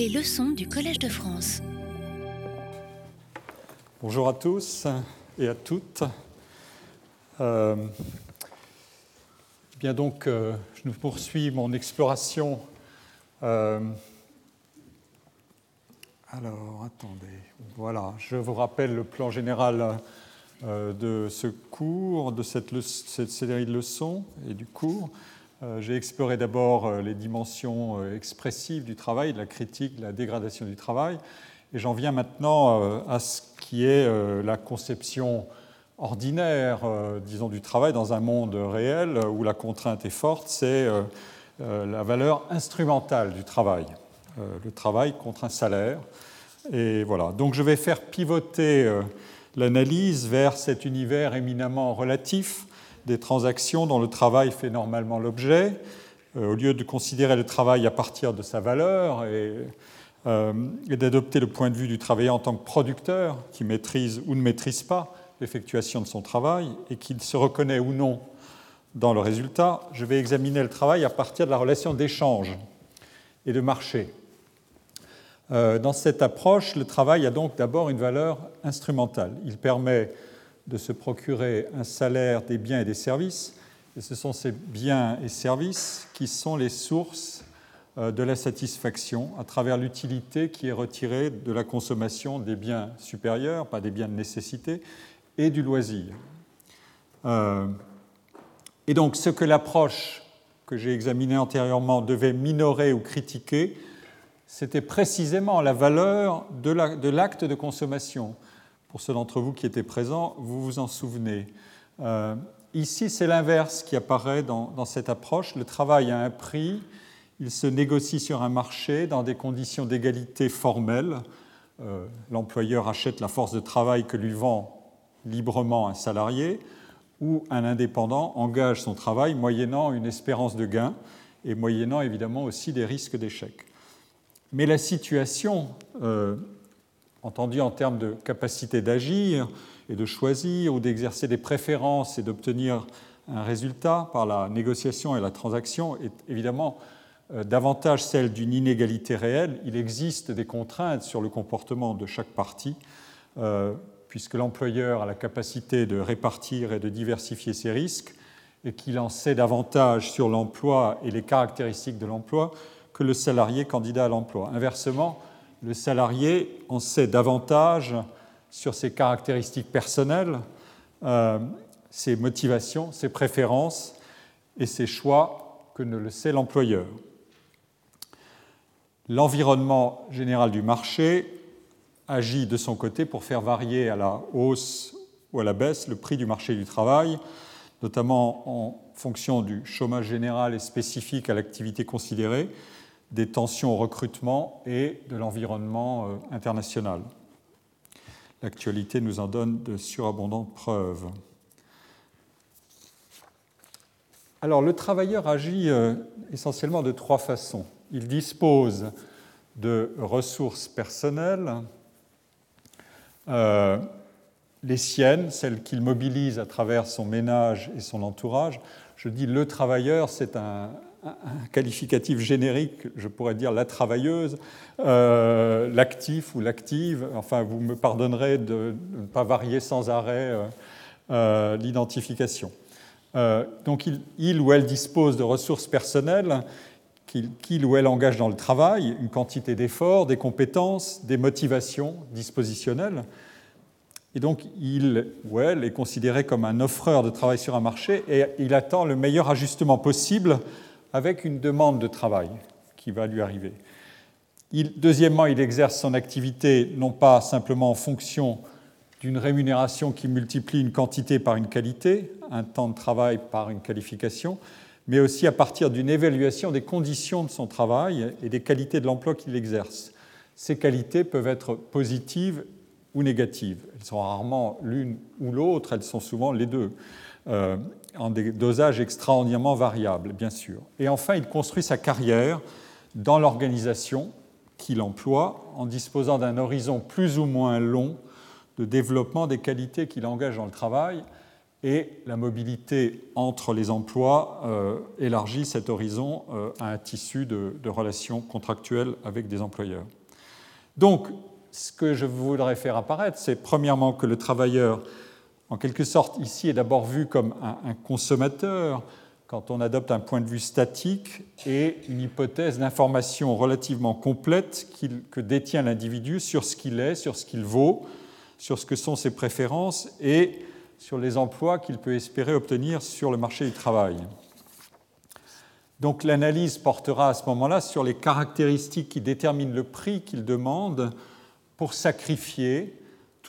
Les leçons du Collège de France. Bonjour à tous et à toutes. Euh, bien donc, euh, je poursuis mon exploration. Euh, alors, attendez. Voilà, je vous rappelle le plan général de ce cours, de cette, série de leçons et du cours. Euh, j'ai exploré d'abord euh, les dimensions expressives du travail, de la critique, de la dégradation du travail, et j'en viens maintenant à ce qui est la conception ordinaire, disons, du travail dans un monde réel où la contrainte est forte, c'est la valeur instrumentale du travail. Le travail contre un salaire. Et voilà. Donc je vais faire pivoter l'analyse vers cet univers éminemment relatif des transactions dont le travail fait normalement l'objet, euh, au lieu de considérer le travail à partir de sa valeur et, euh, et d'adopter le point de vue du travailleur en tant que producteur qui maîtrise ou ne maîtrise pas l'effectuation de son travail et qu'il se reconnaît ou non dans le résultat, je vais examiner le travail à partir de la relation d'échange et de marché. Euh, dans cette approche, le travail a donc d'abord une valeur instrumentale. Il permet de se procurer un salaire des biens et des services, et ce sont ces biens et services qui sont les sources euh, de la satisfaction à travers l'utilité qui est retirée de la consommation des biens supérieurs, pas des biens de nécessité, et du loisir. Euh, et donc ce que l'approche que j'ai examinée antérieurement devait minorer ou critiquer, c'était précisément la valeur de l'acte de consommation. Pour ceux d'entre vous qui étaient présents, vous vous en souvenez. Euh, ici, c'est l'inverse qui apparaît dans, cette approche. Le travail a un prix, il se négocie sur un marché dans des conditions d'égalité formelle. Euh, l'employeur achète la force de travail que lui vend librement un salarié, ou un indépendant engage son travail moyennant une espérance de gain et moyennant évidemment aussi des risques d'échec. Mais la situation, euh, entendue en termes de capacité d'agir et de choisir ou d'exercer des préférences et d'obtenir un résultat par la négociation et la transaction, est évidemment euh, davantage celle d'une inégalité réelle. Il existe des contraintes sur le comportement de chaque partie, euh, puisque l'employeur a la capacité de répartir et de diversifier ses risques, et qu'il en sait davantage sur l'emploi et les caractéristiques de l'emploi que le salarié candidat à l'emploi. Inversement, le salarié en sait davantage sur ses caractéristiques personnelles, euh, ses motivations, ses préférences et ses choix que ne le sait l'employeur. L'environnement général du marché agit de son côté pour faire varier à la hausse ou à la baisse le prix du marché du travail, notamment en fonction du chômage général et spécifique à l'activité considérée, des tensions au recrutement et de l'environnement euh, international. L'actualité nous en donne de surabondantes preuves. Alors le travailleur agit euh, essentiellement de trois façons. Il dispose de ressources personnelles, euh, les siennes, celles qu'il mobilise à travers son ménage et son entourage. Je dis le travailleur, c'est un, un qualificatif générique, je pourrais dire la travailleuse, euh, l'actif ou l'active, enfin vous me pardonnerez de ne pas varier sans arrêt euh, euh, l'identification. donc il, ou elle dispose de ressources personnelles qu'il ou elle engage dans le travail, une quantité d'efforts, des compétences, des motivations dispositionnelles. Et donc, il ou elle est considéré comme un offreur de travail sur un marché et il attend le meilleur ajustement possible avec une demande de travail qui va lui arriver. deuxièmement, il exerce son activité non pas simplement en fonction d'une rémunération qui multiplie une quantité par une qualité, un temps de travail par une qualification, mais aussi à partir d'une évaluation des conditions de son travail et des qualités de l'emploi qu'il exerce. Ces qualités peuvent être positives ou négatives. Elles sont rarement l'une ou l'autre, elles sont souvent les deux. Euh, en des dosages extraordinairement variables, bien sûr. Et enfin, il construit sa carrière dans l'organisation qu'il emploie en disposant d'un horizon plus ou moins long de développement des qualités qu'il engage dans le travail et la mobilité entre les emplois euh, élargit cet horizon euh, à un tissu de, relations contractuelles avec des employeurs. Donc, ce que je voudrais faire apparaître, c'est premièrement que le travailleur, en quelque sorte, ici est d'abord vu comme un, consommateur, quand on adopte un point de vue statique et une hypothèse d'information relativement complète que détient l'individu sur ce qu'il est, sur ce qu'il vaut, sur ce que sont ses préférences et sur les emplois qu'il peut espérer obtenir sur le marché du travail. Donc l'analyse portera à ce moment-là sur les caractéristiques qui déterminent le prix qu'il demande pour sacrifier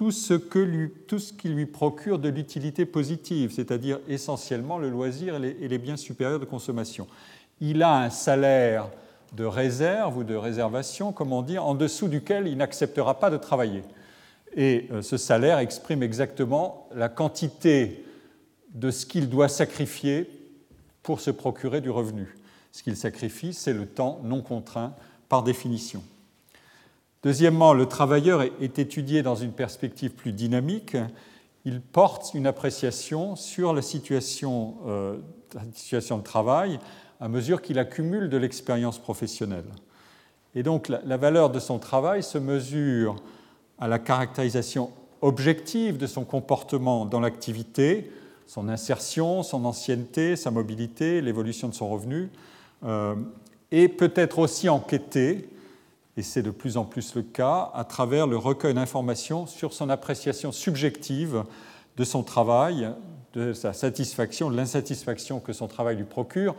tout ce, que lui, tout ce qui lui procure de l'utilité positive, c'est-à-dire essentiellement le loisir et les biens supérieurs de consommation. Il a un salaire de réserve ou de réservation, comme on dit, en dessous duquel il n'acceptera pas de travailler. Et euh, ce salaire exprime exactement la quantité de ce qu'il doit sacrifier pour se procurer du revenu. Ce qu'il sacrifie, c'est le temps non contraint par définition. Deuxièmement, le travailleur est étudié dans une perspective plus dynamique. Il porte une appréciation sur la situation, euh, de travail à mesure qu'il accumule de l'expérience professionnelle. Et donc la, valeur de son travail se mesure à la caractérisation objective de son comportement dans l'activité, son insertion, son ancienneté, sa mobilité, l'évolution de son revenu, euh, et peut-être aussi enquêté, et c'est de plus en plus le cas, à travers le recueil d'informations sur son appréciation subjective de son travail, de sa satisfaction, de l'insatisfaction que son travail lui procure,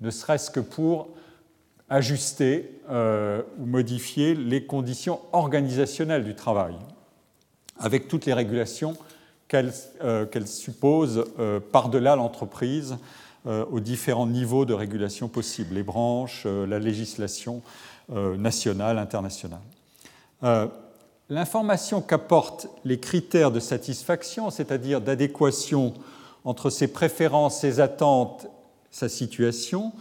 ne serait-ce que pour ajuster euh, ou modifier les conditions organisationnelles du travail, avec toutes les régulations qu'elle euh, suppose euh, par-delà l'entreprise aux différents niveaux de régulation possibles, les branches, la législation nationale, internationale. L'information qu'apportent les critères de satisfaction, c'est-à-dire d'adéquation entre ses préférences, ses attentes, sa situation,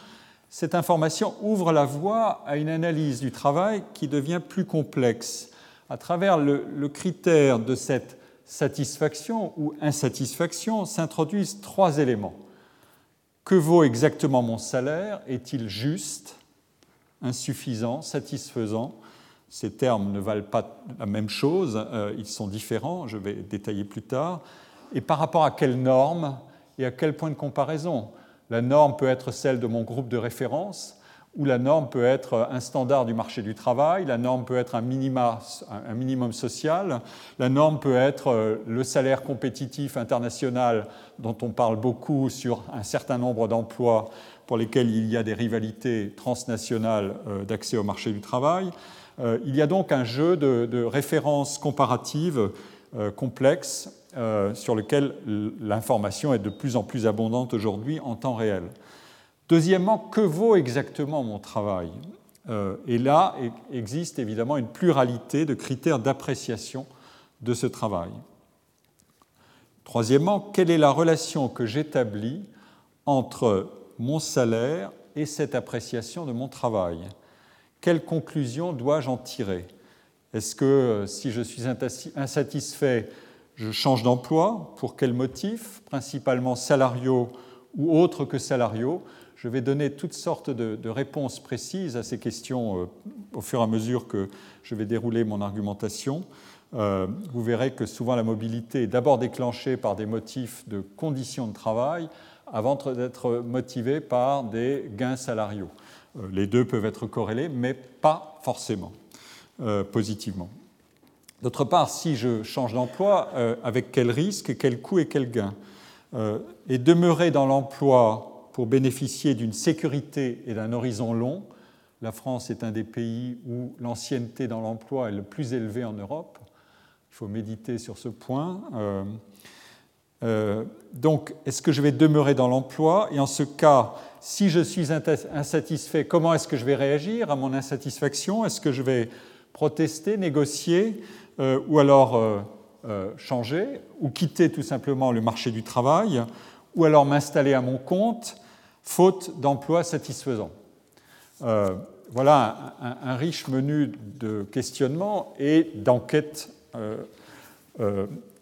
cette information ouvre la voie à une analyse du travail qui devient plus complexe. À travers le, critère de cette satisfaction ou insatisfaction s'introduisent trois éléments. Que vaut exactement mon salaire? Est-il juste, insuffisant, satisfaisant Ces termes ne valent pas la même chose, euh, ils sont différents, je vais détailler plus tard. Et par rapport à quelles normes et à quel point de comparaison? La norme peut être celle de mon groupe de référence, ou la norme peut être un standard du marché du travail, la norme peut être un, minimum social, la norme peut être euh, le salaire compétitif international dont on parle beaucoup sur un certain nombre d'emplois pour lesquels il y a des rivalités transnationales euh, d'accès au marché du travail. Euh, il y a donc un jeu de, références comparatives complexes euh, sur lequel l'information est de plus en plus abondante aujourd'hui en temps réel. Deuxièmement, que vaut exactement mon travail? Et là existe évidemment une pluralité de critères d'appréciation de ce travail. Troisièmement, quelle est la relation que j'établis entre mon salaire et cette appréciation de mon travail Quelle conclusion dois-je en tirer? Est-ce que euh, si je suis insatisfait je change d'emploi, pour quels motifs, principalement salariaux ou autres que salariaux? Je vais donner toutes sortes de, réponses précises à ces questions euh, au fur et à mesure que je vais dérouler mon argumentation. Euh, vous verrez que souvent la mobilité est d'abord déclenchée par des motifs de conditions de travail avant d'être motivée par des gains salariaux. Euh, les deux peuvent être corrélés, mais pas forcément positivement. D'autre part, si je change d'emploi, euh, avec quel risque, quel coût et quel gain euh, Et demeurer dans l'emploi pour bénéficier d'une sécurité et d'un horizon long, la France est un des pays où l'ancienneté dans l'emploi est le plus élevée en Europe. Il faut méditer sur ce point. Euh, donc, est-ce que je vais demeurer dans l'emploi Et en ce cas, si je suis insatisfait, comment est-ce que je vais réagir à mon insatisfaction Est-ce que je vais protester, négocier euh, ou alors euh, changer, ou quitter tout simplement le marché du travail, ou alors m'installer à mon compte, faute d'emploi satisfaisant. voilà un, riche menu de questionnements et d'enquêtes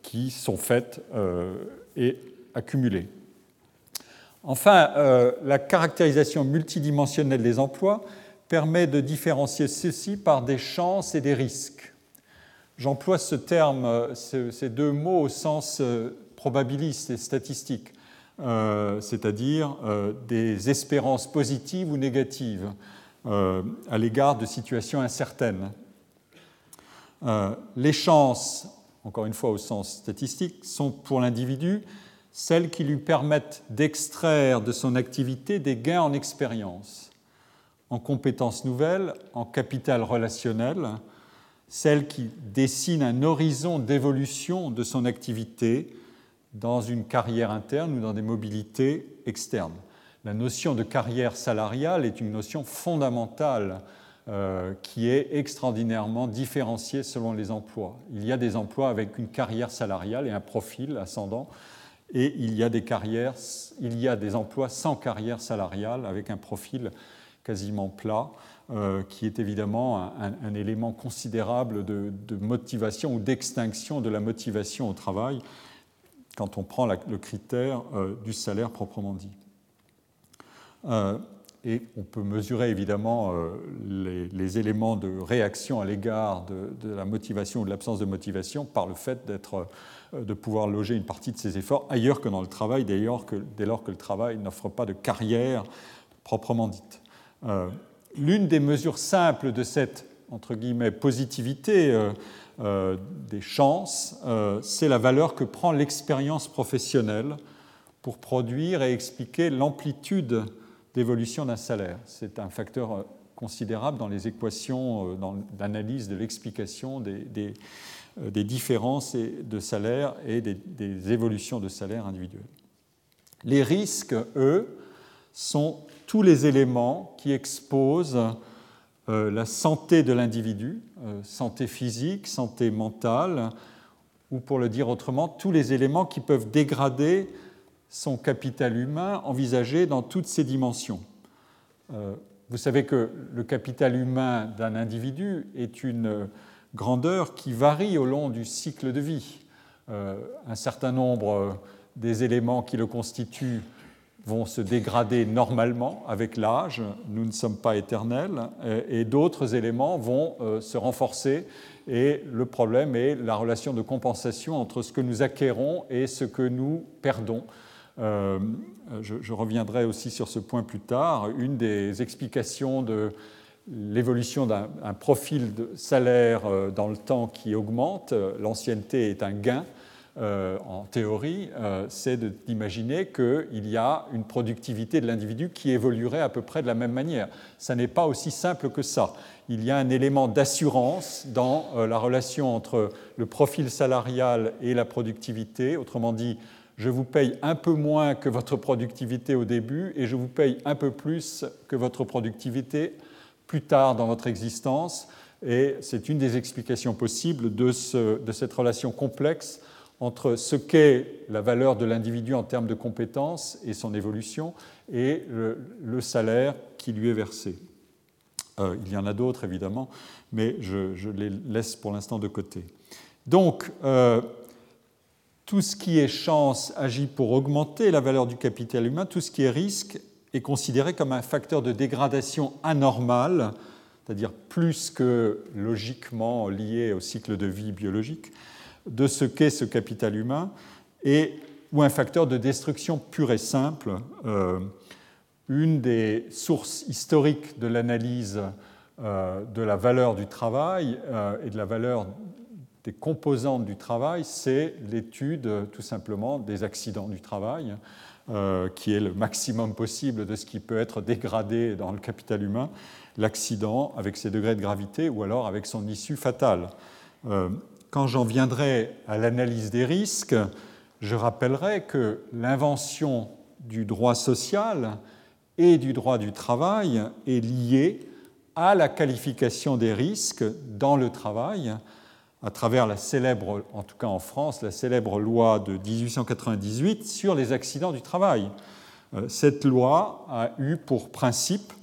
qui sont faites et accumulés. Enfin, la caractérisation multidimensionnelle des emplois permet de différencier ceci par des chances et des risques. J'emploie ce terme, ces deux mots au sens probabiliste et statistique, c'est-à-dire des espérances positives ou négatives à l'égard de situations incertaines. Les chances, encore une fois au sens statistique, sont pour l'individu celles qui lui permettent d'extraire de son activité des gains en expérience, en compétences nouvelles, en capital relationnel, celles qui dessinent un horizon d'évolution de son activité dans une carrière interne ou dans des mobilités externes. La notion de carrière salariale est une notion fondamentale euh, qui est extraordinairement différenciée selon les emplois. Il y a des emplois avec une carrière salariale et un profil ascendant, et il y a des carrières, il y a des emplois sans carrière salariale avec un profil quasiment plat, euh, qui est évidemment un, élément considérable de, motivation ou d'extinction de la motivation au travail quand on prend le critère euh, du salaire proprement dit. Et on peut mesurer évidemment euh, les, éléments de réaction à l'égard de, la motivation ou de l'absence de motivation par le fait euh, de pouvoir loger une partie de ces efforts ailleurs que dans le travail, dès lors que, dès lors que le travail n'offre pas de carrière proprement dite. Euh, l'une des mesures simples de cette entre guillemets, positivité des chances, c'est la valeur que prend l'expérience professionnelle pour produire et expliquer l'amplitude d'évolution d'un salaire. C'est un facteur euh, considérable dans les équations euh, d'analyse de l'explication des, euh, des, différences de salaire et des, évolutions de salaire individuels. Les risques, eux, sont tous les éléments qui exposent la santé de l'individu, santé physique, santé mentale, ou pour le dire autrement, tous les éléments qui peuvent dégrader son capital humain envisagé dans toutes ses dimensions. Euh, vous savez que le capital humain d'un individu est une grandeur qui varie au long du cycle de vie. Euh, un certain nombre des éléments qui le constituent vont se dégrader normalement avec l'âge, nous ne sommes pas éternels, et d'autres éléments vont euh, se renforcer, et le problème est la relation de compensation entre ce que nous acquérons et ce que nous perdons euh, je, reviendrai aussi sur ce point plus tard. Une des explications de l'évolution d'un profil de salaire euh, dans le temps qui augmente, l'ancienneté est un gain. Euh, en théorie, c'est d'imaginer qu'il y a une productivité de l'individu qui évoluerait à peu près de la même manière. Ça n'est pas aussi simple que ça. Il y a un élément d'assurance dans la relation entre le profil salarial et la productivité. Autrement dit, je vous paye un peu moins que votre productivité au début et je vous paye un peu plus que votre productivité plus tard dans votre existence. Et c'est une des explications possibles de, cette relation complexe entre ce qu'est la valeur de l'individu en termes de compétences et son évolution et le, salaire qui lui est versé. Euh, il y en a d'autres évidemment, mais je, les laisse pour l'instant de côté. Donc, euh, tout ce qui est chance agit pour augmenter la valeur du capital humain, tout ce qui est risque est considéré comme un facteur de dégradation anormale, c'est-à-dire plus que logiquement lié au cycle de vie biologique, de ce qu'est ce capital humain, et, ou un facteur de destruction pure et simple. Euh, une des sources historiques de l'analyse euh, de la valeur du travail euh, et de la valeur des composantes du travail, c'est l'étude tout simplement des accidents du travail, euh, qui est le maximum possible de ce qui peut être dégradé dans le capital humain, l'accident avec ses degrés de gravité ou alors avec son issue fatale. Euh, quand j'en viendrai à l'analyse des risques, je rappellerai que l'invention du droit social et du droit du travail est liée à la qualification des risques dans le travail, à travers la célèbre, en tout cas en France, la célèbre loi de 1898 sur les accidents du travail. Euh, cette loi a eu pour principe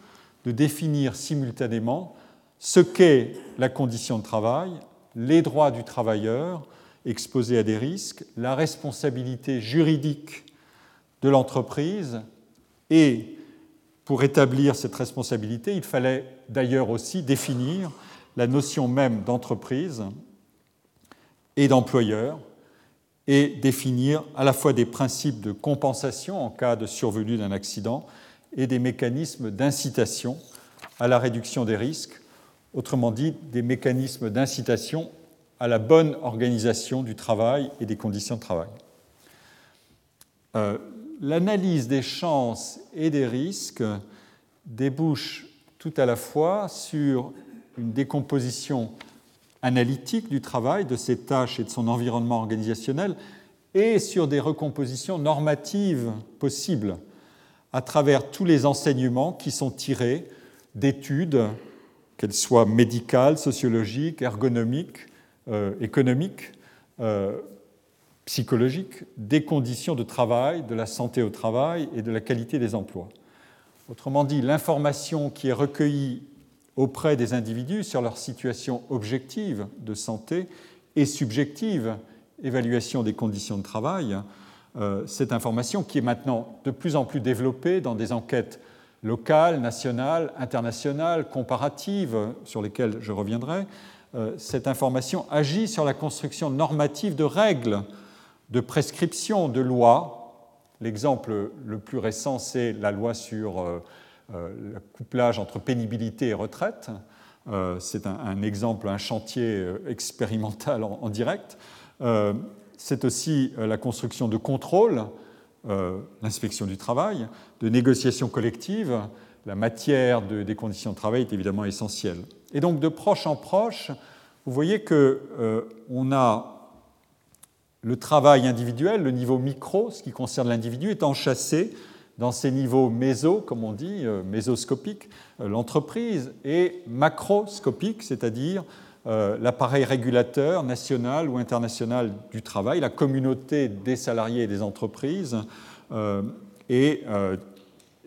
de définir simultanément ce qu'est la condition de travail, les droits du travailleur exposé à des risques, la responsabilité juridique de l'entreprise et pour établir cette responsabilité, il fallait d'ailleurs aussi définir la notion même d'entreprise et d'employeur et définir à la fois des principes de compensation en cas de survenue d'un accident et des mécanismes d'incitation à la réduction des risques, autrement dit des mécanismes d'incitation à la bonne organisation du travail et des conditions de travail. Euh, l'analyse des chances et des risques débouche tout à la fois sur une décomposition analytique du travail, de ses tâches et de son environnement organisationnel, et sur des recompositions normatives possibles à travers tous les enseignements qui sont tirés d'études, qu'elles soient médicales, sociologiques, ergonomiques, euh, économiques, euh, psychologiques, des conditions de travail, de la santé au travail et de la qualité des emplois. Autrement dit, l'information qui est recueillie auprès des individus sur leur situation objective de santé et subjective, évaluation des conditions de travail, euh, cette information qui est maintenant de plus en plus développée dans des enquêtes locales, nationales, internationales, comparatives, sur lesquelles je reviendrai, euh, cette information agit sur la construction normative de règles, de prescriptions, de lois. L'exemple le plus récent, c'est la loi sur euh, le couplage entre pénibilité et retraite. Euh, c'est un, exemple, un chantier euh, expérimental en, direct. c'est aussi la construction de contrôles, l'inspection du travail, de négociations collectives. La matière des conditions de travail est évidemment essentielle. Et donc, de proche en proche, vous voyez qu'on a le travail individuel, le niveau micro, ce qui concerne l'individu, est enchâssé dans ces niveaux méso, comme on dit, euh, mésoscopiques, euh, l'entreprise, et macroscopique, c'est-à-dire euh, l'appareil régulateur national ou international du travail, la communauté des salariés et des entreprises, et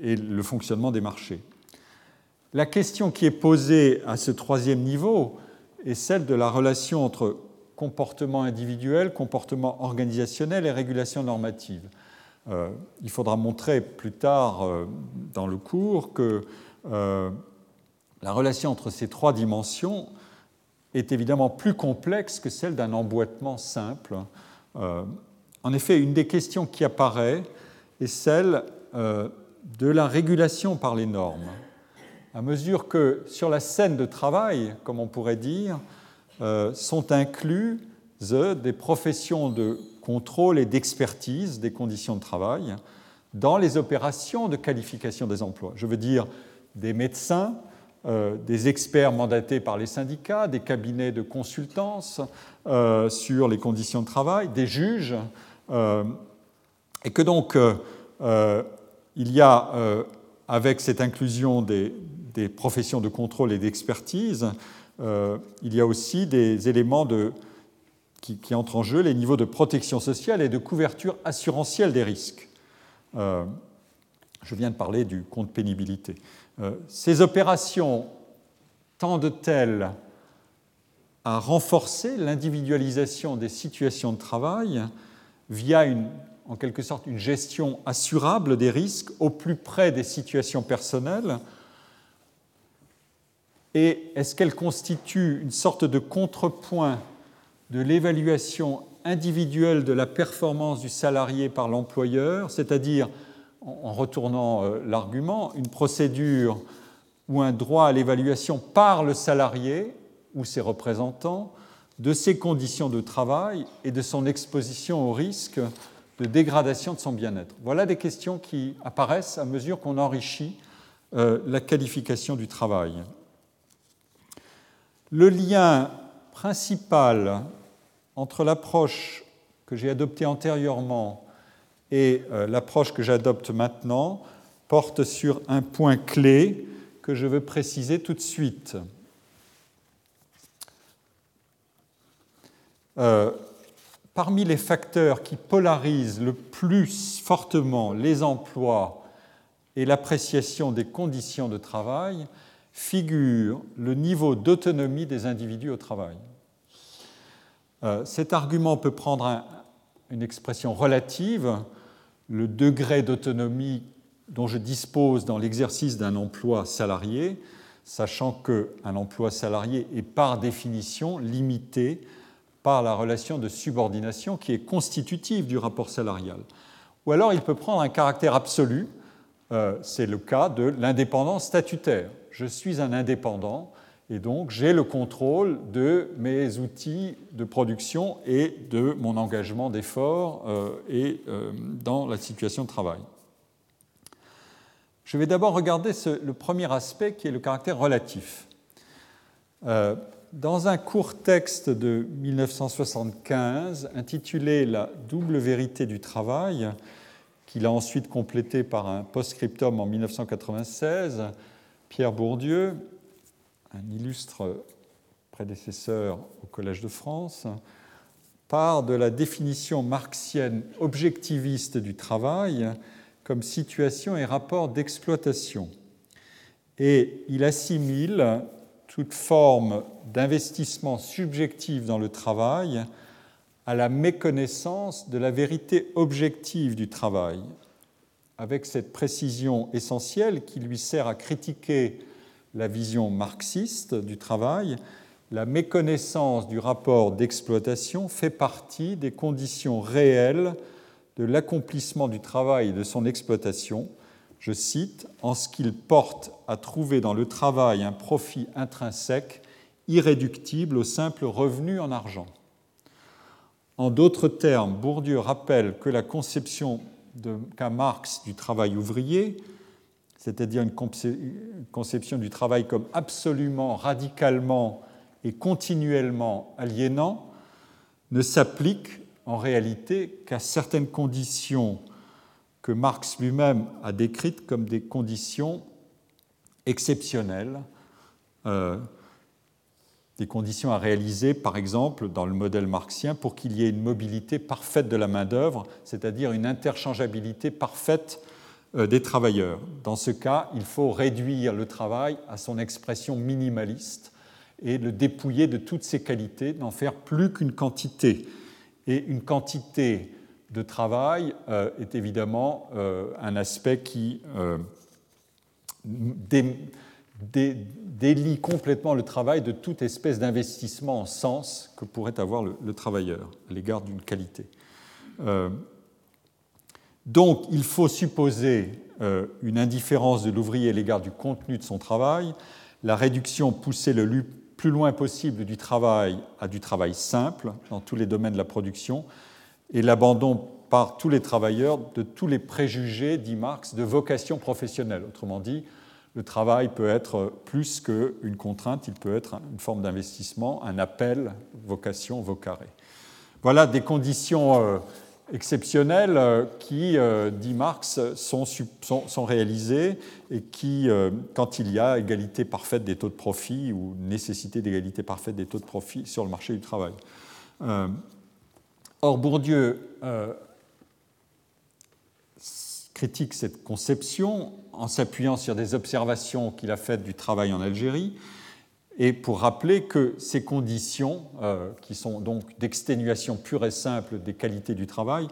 le fonctionnement des marchés. La question qui est posée à ce troisième niveau est celle de la relation entre comportement individuel, comportement organisationnel et régulation normative. Euh, il faudra montrer plus tard euh, dans le cours que euh, la relation entre ces trois dimensions est évidemment plus complexe que celle d'un emboîtement simple. en effet, une des questions qui apparaît est celle de la régulation par les normes. À mesure que sur la scène de travail, comme on pourrait dire, sont inclus des professions de contrôle et d'expertise des conditions de travail dans les opérations de qualification des emplois. Je veux dire des médecins, euh, des experts mandatés par les syndicats, des cabinets de consultance euh, sur les conditions de travail, des juges, euh, et que donc il y a, avec cette inclusion des, professions de contrôle et d'expertise, il y a aussi des éléments de qui, entrent en jeu les niveaux de protection sociale et de couverture assurantielle des risques. Euh, je viens de parler du compte pénibilité. Euh, ces opérations tendent-elles à renforcer l'individualisation des situations de travail via en quelque sorte une gestion assurable des risques au plus près des situations personnelles? Et est-ce qu'elles constituent une sorte de contrepoint de l'évaluation individuelle de la performance du salarié par l'employeur, c'est-à-dire, en retournant euh, l'argument, une procédure ou un droit à l'évaluation par le salarié ou ses représentants de ses conditions de travail et de son exposition au risque de dégradation de son bien-être. Voilà des questions qui apparaissent à mesure qu'on enrichit euh, la qualification du travail. Le lien principal entre l'approche que j'ai adoptée antérieurement et euh, l'approche que j'adopte maintenant porte sur un point clé que je veux préciser tout de suite. Euh, parmi les facteurs qui polarisent le plus fortement les emplois et l'appréciation des conditions de travail figure le niveau d'autonomie des individus au travail. Euh, cet argument peut prendre une expression relative le degré d'autonomie dont je dispose dans l'exercice d'un emploi salarié, sachant qu'un emploi salarié est par définition limité par la relation de subordination qui est constitutive du rapport salarial. Ou alors il peut prendre un caractère absolu, euh, c'est le cas de l'indépendance statutaire. Je suis un indépendant et donc j'ai le contrôle de mes outils de production et de mon engagement d'effort euh, et euh, dans la situation de travail. Je vais d'abord regarder le premier aspect qui est le caractère relatif. Euh, dans un court texte de 1975 intitulé La double vérité du travail, qu'il a ensuite complété par un post-scriptum en 1996, Pierre Bourdieu, un illustre prédécesseur au Collège de France, part de la définition marxienne objectiviste du travail comme situation et rapport d'exploitation. Et il assimile toute forme d'investissement subjectif dans le travail à la méconnaissance de la vérité objective du travail, avec cette précision essentielle qui lui sert à critiquer la vision marxiste du travail, la méconnaissance du rapport d'exploitation fait partie des conditions réelles de l'accomplissement du travail et de son exploitation, je cite, en ce qu'il porte à trouver dans le travail un profit intrinsèque irréductible au simple revenu en argent. En d'autres termes, Bourdieu rappelle que la conception qu'a Marx du travail ouvrier, c'est-à-dire une conception du travail comme absolument, radicalement et continuellement aliénant, ne s'applique en réalité qu'à certaines conditions que Marx lui-même a décrites comme des conditions exceptionnelles, euh, des conditions à réaliser, par exemple, dans le modèle marxien, pour qu'il y ait une mobilité parfaite de la main-d'œuvre, c'est-à-dire une interchangeabilité parfaite des travailleurs. Dans ce cas, il faut réduire le travail à son expression minimaliste et le dépouiller de toutes ses qualités, n'en faire plus qu'une quantité et une quantité de travail euh, est évidemment euh, un aspect qui euh, délie complètement le travail de toute espèce d'investissement en sens que pourrait avoir le, travailleur à l'égard d'une qualité. Donc il faut supposer une indifférence de l'ouvrier à l'égard du contenu de son travail, la réduction poussée le, plus loin possible du travail à du travail simple dans tous les domaines de la production et l'abandon par tous les travailleurs de tous les préjugés, dit Marx, de vocation professionnelle. Autrement dit, le travail peut être plus qu'une contrainte, il peut être une forme d'investissement, un appel, vocation, vocaré. Voilà des conditions euh, exceptionnelles euh, qui, euh, dit Marx, sont, sont, réalisées et qui, euh, quand il y a égalité parfaite des taux de profit ou nécessité d'égalité parfaite des taux de profit sur le marché du travail. Or, Bourdieu critique cette conception en s'appuyant sur des observations qu'il a faites du travail en Algérie et pour rappeler que ces conditions, euh, qui sont donc d'exténuation pure et simple des qualités du travail,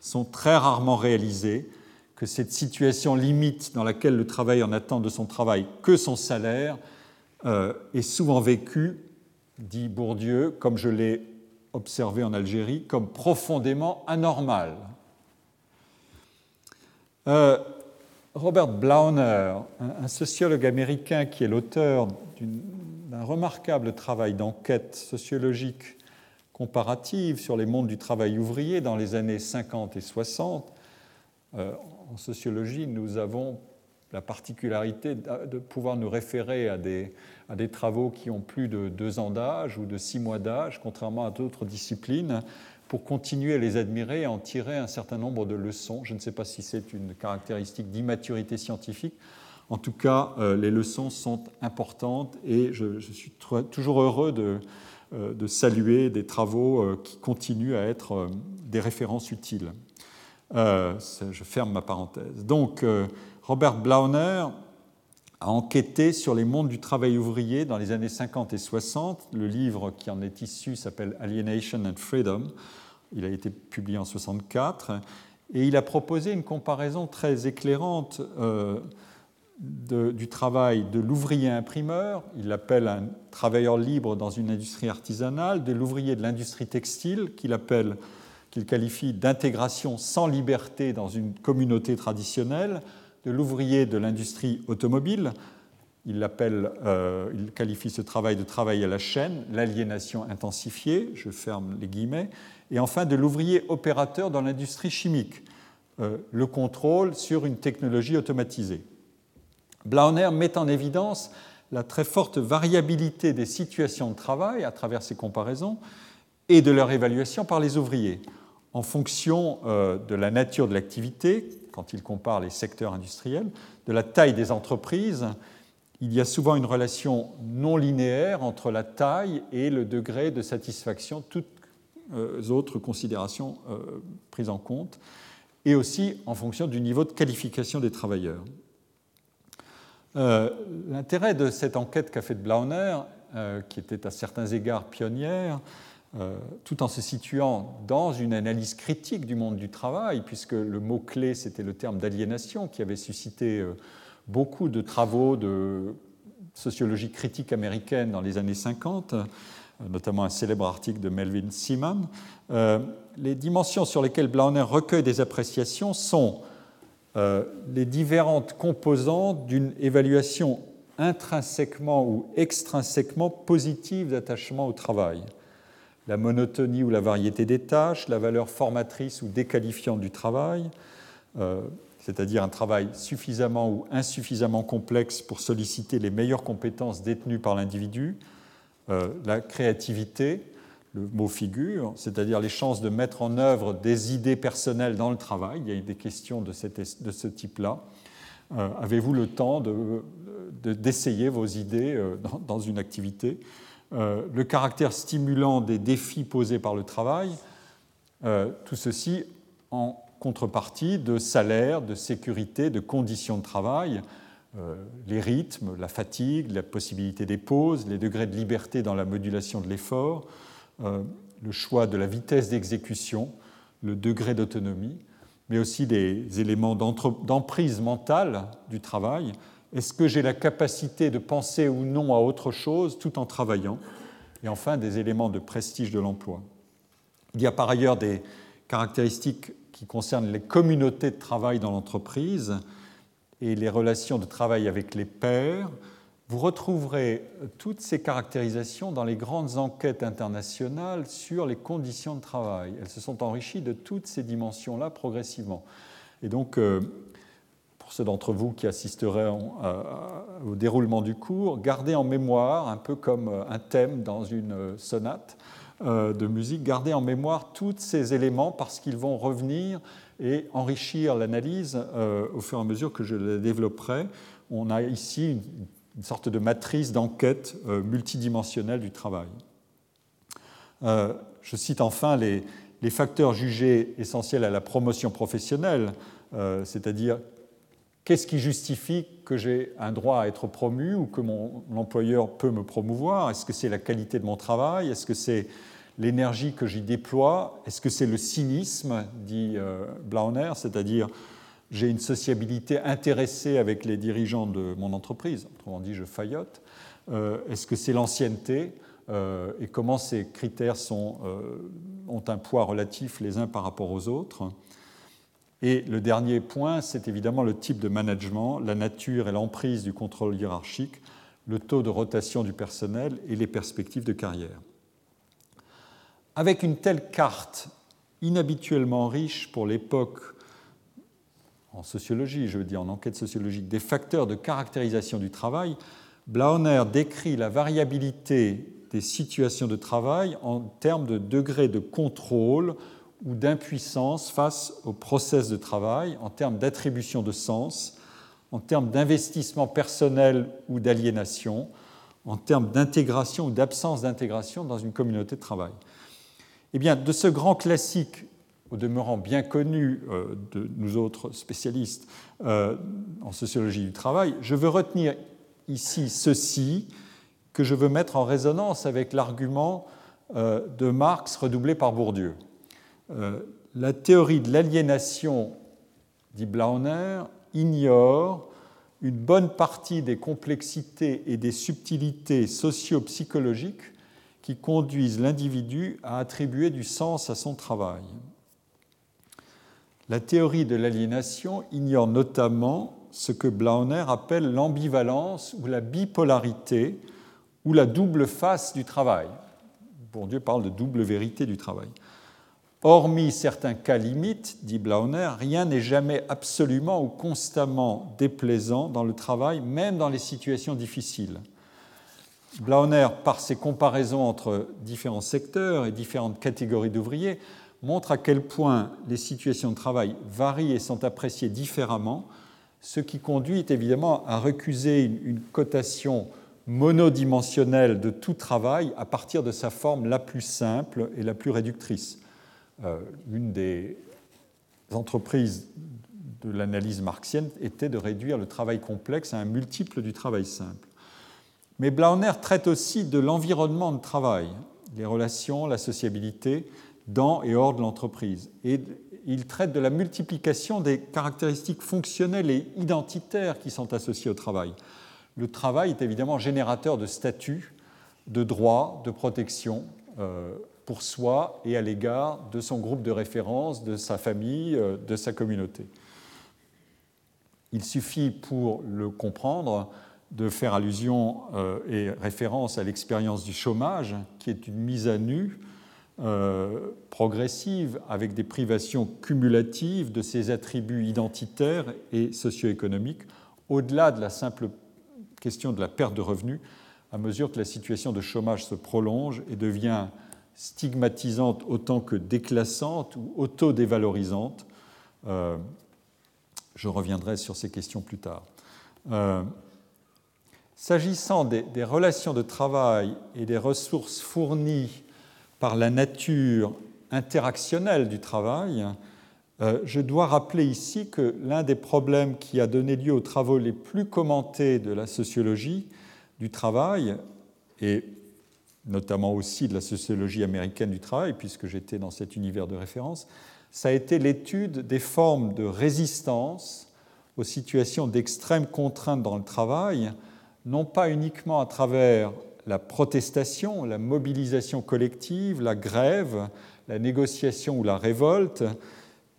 sont très rarement réalisées, que cette situation limite dans laquelle le travailleur n'attend de son travail que son salaire euh, est souvent vécue, dit Bourdieu, comme je l'ai observé en Algérie, comme profondément anormal. Euh, Robert Blauner, un sociologue américain qui est l'auteur d'une d'un remarquable travail d'enquête sociologique comparative sur les mondes du travail ouvrier dans les années 50 et 60. Euh, en sociologie, nous avons la particularité de pouvoir nous référer à à des travaux qui ont plus de deux ans d'âge ou de six mois d'âge, contrairement à d'autres disciplines, pour continuer à les admirer et en tirer un certain nombre de leçons. Je ne sais pas si c'est une caractéristique d'immaturité scientifique. En tout cas, euh, les leçons sont importantes et je, suis toujours heureux de, euh, de, saluer des travaux euh, qui continuent à être des références utiles. je ferme ma parenthèse. Donc, Robert Blauner a enquêté sur les mondes du travail ouvrier dans les années 50 et 60. Le livre qui en est issu s'appelle Alienation and Freedom. Il a été publié en 64. Et il a proposé une comparaison très éclairante du travail de l'ouvrier imprimeur, il l'appelle un travailleur libre dans une industrie artisanale, de l'ouvrier de l'industrie textile, qu'il appelle qu'il qualifie d'intégration sans liberté dans une communauté traditionnelle, de l'ouvrier de l'industrie automobile, il, euh, qualifie ce travail de travail à la chaîne, l'aliénation intensifiée, je ferme les guillemets, et enfin de l'ouvrier opérateur dans l'industrie chimique, euh, le contrôle sur une technologie automatisée. Blauner met en évidence la très forte variabilité des situations de travail à travers ces comparaisons et de leur évaluation par les ouvriers, en fonction euh, de la nature de l'activité, quand il compare les secteurs industriels, de la taille des entreprises. Il y a souvent une relation non linéaire entre la taille et le degré de satisfaction, toutes euh, autres considérations euh, prises en compte, et aussi en fonction du niveau de qualification des travailleurs. Euh, l'intérêt de cette enquête qu'a faite Blauner, euh, qui était à certains égards pionnière, euh, tout en se situant dans une analyse critique du monde du travail, puisque le mot-clé, c'était le terme d'aliénation, qui avait suscité beaucoup de travaux de sociologie critique américaine dans les années 50, notamment un célèbre article de Melvin Seaman. les dimensions sur lesquelles Blauner recueille des appréciations sont euh, les différentes composantes d'une évaluation intrinsèquement ou extrinsèquement positive d'attachement au travail. La monotonie ou la variété des tâches, la valeur formatrice ou déqualifiante du travail, euh, c'est-à-dire un travail suffisamment ou insuffisamment complexe pour solliciter les meilleures compétences détenues par l'individu, euh, la créativité, le mot figure, c'est-à-dire les chances de mettre en œuvre des idées personnelles dans le travail. Il y a des questions de, ce type-là. Euh, avez-vous le temps d'essayer vos idées euh, dans, une activité? Euh, Le caractère stimulant des défis posés par le travail, tout ceci en contrepartie de salaire, de sécurité, de conditions de travail, les rythmes, la fatigue, la possibilité des pauses, les degrés de liberté dans la modulation de l'effort, euh, le choix de la vitesse d'exécution, le degré d'autonomie, mais aussi des éléments d'emprise mentale du travail. Est-ce que j'ai la capacité de penser ou non à autre chose tout en travaillant? Et enfin, des éléments de prestige de l'emploi. Il y a par ailleurs des caractéristiques qui concernent les communautés de travail dans l'entreprise et les relations de travail avec les pairs, vous retrouverez toutes ces caractérisations dans les grandes enquêtes internationales sur les conditions de travail. Elles se sont enrichies de toutes ces dimensions-là progressivement. Et donc, euh, pour ceux d'entre vous qui assisteraient au déroulement du cours, gardez en mémoire, un peu comme un thème dans une sonate euh, de musique, gardez en mémoire tous ces éléments parce qu'ils vont revenir et enrichir l'analyse euh, au fur et à mesure que je la développerai. On a ici une une sorte de matrice d'enquête euh, multidimensionnelle du travail. Euh, je cite enfin les, facteurs jugés essentiels à la promotion professionnelle, euh, c'est-à-dire qu'est-ce qui justifie que j'ai un droit à être promu ou que mon employeur peut me promouvoir? Est-ce que c'est la qualité de mon travail? Est-ce que c'est l'énergie que j'y déploie? Est-ce que c'est le cynisme, dit Blauner, c'est-à-dire j'ai une sociabilité intéressée avec les dirigeants de mon entreprise, autrement dit, je faillote. Euh, est-ce que c'est l'ancienneté euh, et comment ces critères euh, ont un poids relatif les uns par rapport aux autres? Et le dernier point, c'est évidemment le type de management, la nature et l'emprise du contrôle hiérarchique, le taux de rotation du personnel et les perspectives de carrière. Avec une telle carte inhabituellement riche pour l'époque en sociologie, je veux dire en enquête sociologique, des facteurs de caractérisation du travail, Blauner décrit la variabilité des situations de travail en termes de degré de contrôle ou d'impuissance face au process de travail, en termes d'attribution de sens, en termes d'investissement personnel ou d'aliénation, en termes d'intégration ou d'absence d'intégration dans une communauté de travail. Eh bien, de ce grand classique au demeurant bien connu euh, de nous autres spécialistes euh, en sociologie du travail, je veux retenir ici ceci que je veux mettre en résonance avec l'argument euh, de Marx redoublé par Bourdieu. la théorie de l'aliénation, dit Blauner, ignore une bonne partie des complexités et des subtilités socio-psychologiques qui conduisent l'individu à attribuer du sens à son travail. La théorie de l'aliénation ignore notamment ce que Blauner appelle l'ambivalence ou la bipolarité ou la double face du travail. Bourdieu parle de double vérité du travail. Hormis certains cas limites, dit Blauner, rien n'est jamais absolument ou constamment déplaisant dans le travail, même dans les situations difficiles. Blauner, par ses comparaisons entre différents secteurs et différentes catégories d'ouvriers, montre à quel point les situations de travail varient et sont appréciées différemment, ce qui conduit évidemment à recuser une, cotation monodimensionnelle de tout travail à partir de sa forme la plus simple et la plus réductrice. Euh, une des entreprises de l'analyse marxienne était de réduire le travail complexe à un multiple du travail simple. Mais Blauner traite aussi de l'environnement de travail, les relations, la sociabilité dans et hors de l'entreprise. Et il traite de la multiplication des caractéristiques fonctionnelles et identitaires qui sont associées au travail. Le travail est évidemment générateur de statut, de droits, de protection, euh, pour soi et à l'égard de son groupe de référence, de sa famille, euh, de sa communauté. Il suffit pour le comprendre de faire allusion euh, et référence à l'expérience du chômage, qui est une mise à nu euh, progressive avec des privations cumulatives de ses attributs identitaires et socio-économiques, au-delà de la simple question de la perte de revenus, à mesure que la situation de chômage se prolonge et devient stigmatisante autant que déclassante ou auto-dévalorisante. Euh, je reviendrai sur ces questions plus tard. Euh, s'agissant des, relations de travail et des ressources fournies par la nature interactionnelle du travail, euh, je dois rappeler ici que l'un des problèmes qui a donné lieu aux travaux les plus commentés de la sociologie du travail, et notamment aussi de la sociologie américaine du travail, puisque j'étais dans cet univers de référence, ça a été l'étude des formes de résistance aux situations d'extrême contrainte dans le travail, non pas uniquement à travers la protestation, la mobilisation collective, la grève, la négociation ou la révolte,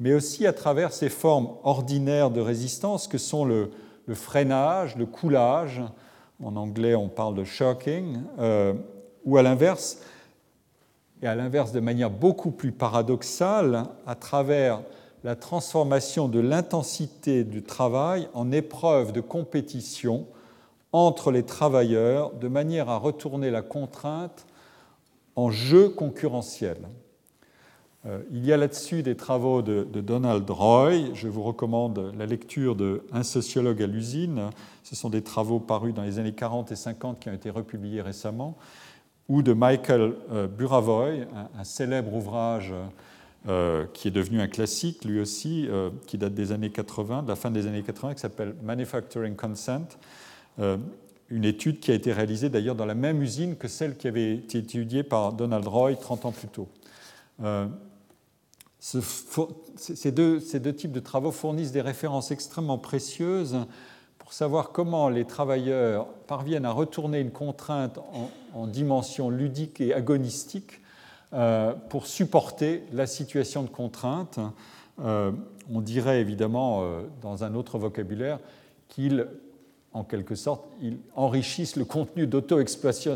mais aussi à travers ces formes ordinaires de résistance que sont le, freinage, le coulage, en anglais on parle de shocking, euh, ou à l'inverse, et à l'inverse de manière beaucoup plus paradoxale, à travers la transformation de l'intensité du travail en épreuve de compétition entre les travailleurs, de manière à retourner la contrainte en jeu concurrentiel. Euh, il y a là-dessus des travaux de, Donald Roy. Je vous recommande la lecture de Un sociologue à l'usine. Ce sont des travaux parus dans les années 40 et 50 qui ont été republiés récemment ou de Michael euh, Buravoy, un, célèbre ouvrage euh, qui est devenu un classique lui aussi, euh, qui date des années 80, de la fin des années 80, qui s'appelle Manufacturing Consent, une étude qui a été réalisée d'ailleurs dans la même usine que celle qui avait été étudiée par Donald Roy 30 ans plus tôt. ces, deux, ces deux types de travaux fournissent des références extrêmement précieuses savoir comment les travailleurs parviennent à retourner une contrainte en, dimension ludique et agonistique euh, pour supporter la situation de contrainte. Euh, on dirait évidemment, euh, dans un autre vocabulaire, qu'ils, en quelque sorte, ils enrichissent le contenu d'auto-exploitation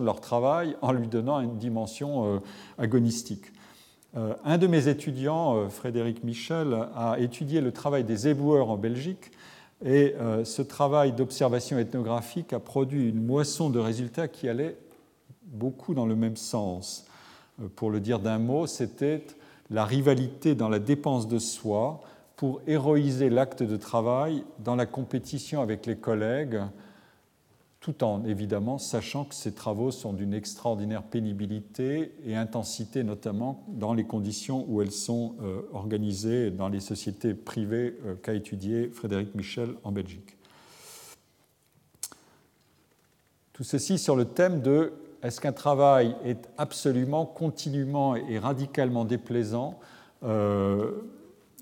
de leur travail en lui donnant une dimension agonistique. un de mes étudiants, Frédéric Michel, a étudié le travail des éboueurs en Belgique et euh, ce travail d'observation ethnographique a produit une moisson de résultats qui allait beaucoup dans le même sens. Euh, pour le dire d'un mot, c'était la rivalité dans la dépense de soi pour héroïser l'acte de travail dans la compétition avec les collègues tout en évidemment sachant que ces travaux sont d'une extraordinaire pénibilité et intensité, notamment dans les conditions où elles sont euh, organisées dans les sociétés privées euh, qu'a étudié Frédéric Michel en Belgique. Tout ceci sur le thème de est-ce qu'un travail est absolument, continuellement et radicalement déplaisant?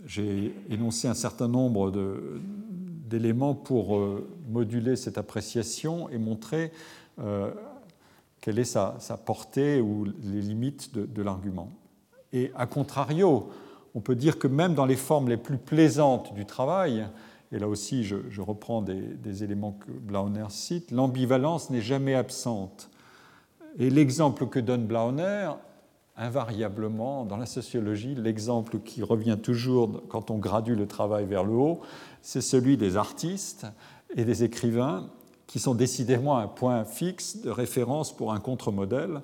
J'ai énoncé un certain nombre d'éléments pour moduler cette appréciation et montrer quelle est sa, portée ou les limites de, l'argument. Et à contrario, on peut dire que même dans les formes les plus plaisantes du travail, et là aussi je, reprends des, éléments que Blauner cite, l'ambivalence n'est jamais absente. Et l'exemple que donne Blauner, invariablement, dans la sociologie, l'exemple qui revient toujours quand on gradue le travail vers le haut, c'est celui des artistes et des écrivains qui sont décidément un point fixe de référence pour un contre-modèle,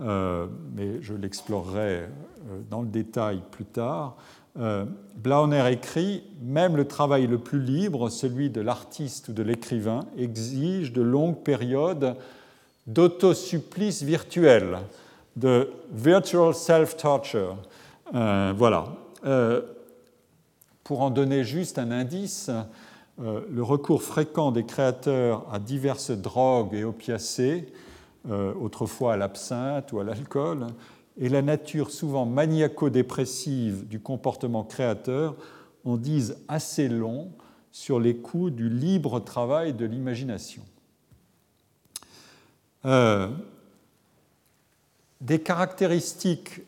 euh, mais je l'explorerai euh, dans le détail plus tard. Euh, Blauner écrit Même le travail le plus libre, celui de l'artiste ou de l'écrivain, exige de longues périodes d'autosupplice virtuel, de virtual self-torture. voilà. pour en donner juste un indice, euh, le recours fréquent des créateurs à diverses drogues et opiacés, euh, autrefois à l'absinthe ou à l'alcool, et la nature souvent maniaco-dépressive du comportement créateur en disent assez long sur les coûts du libre travail de l'imagination. Des caractéristiques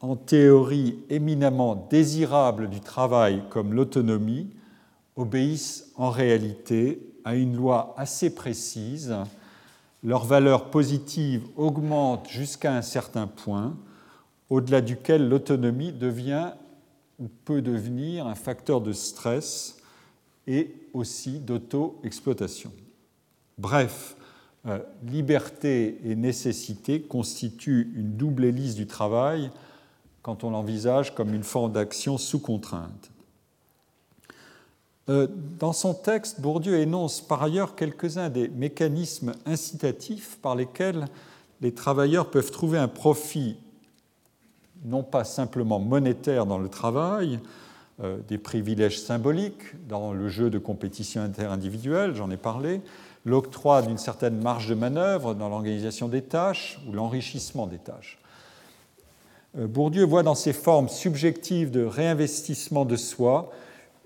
en théorie éminemment désirables du travail comme l'autonomie obéissent en réalité à une loi assez précise. Leur valeur positive augmente jusqu'à un certain point, au-delà duquel l'autonomie devient ou peut devenir un facteur de stress et aussi d'auto-exploitation. Bref, euh, liberté et nécessité constituent une double hélice du travail quand on l'envisage comme une forme d'action sous contrainte. Euh, dans son texte, Bourdieu énonce par ailleurs quelques-uns des mécanismes incitatifs par lesquels les travailleurs peuvent trouver un profit non pas simplement monétaire dans le travail, euh, des privilèges symboliques dans le jeu de compétition interindividuelle, j'en ai parlé, l'octroi d'une certaine marge de manœuvre dans l'organisation des tâches ou l'enrichissement des tâches. Euh, Bourdieu voit dans ces formes subjectives de réinvestissement de soi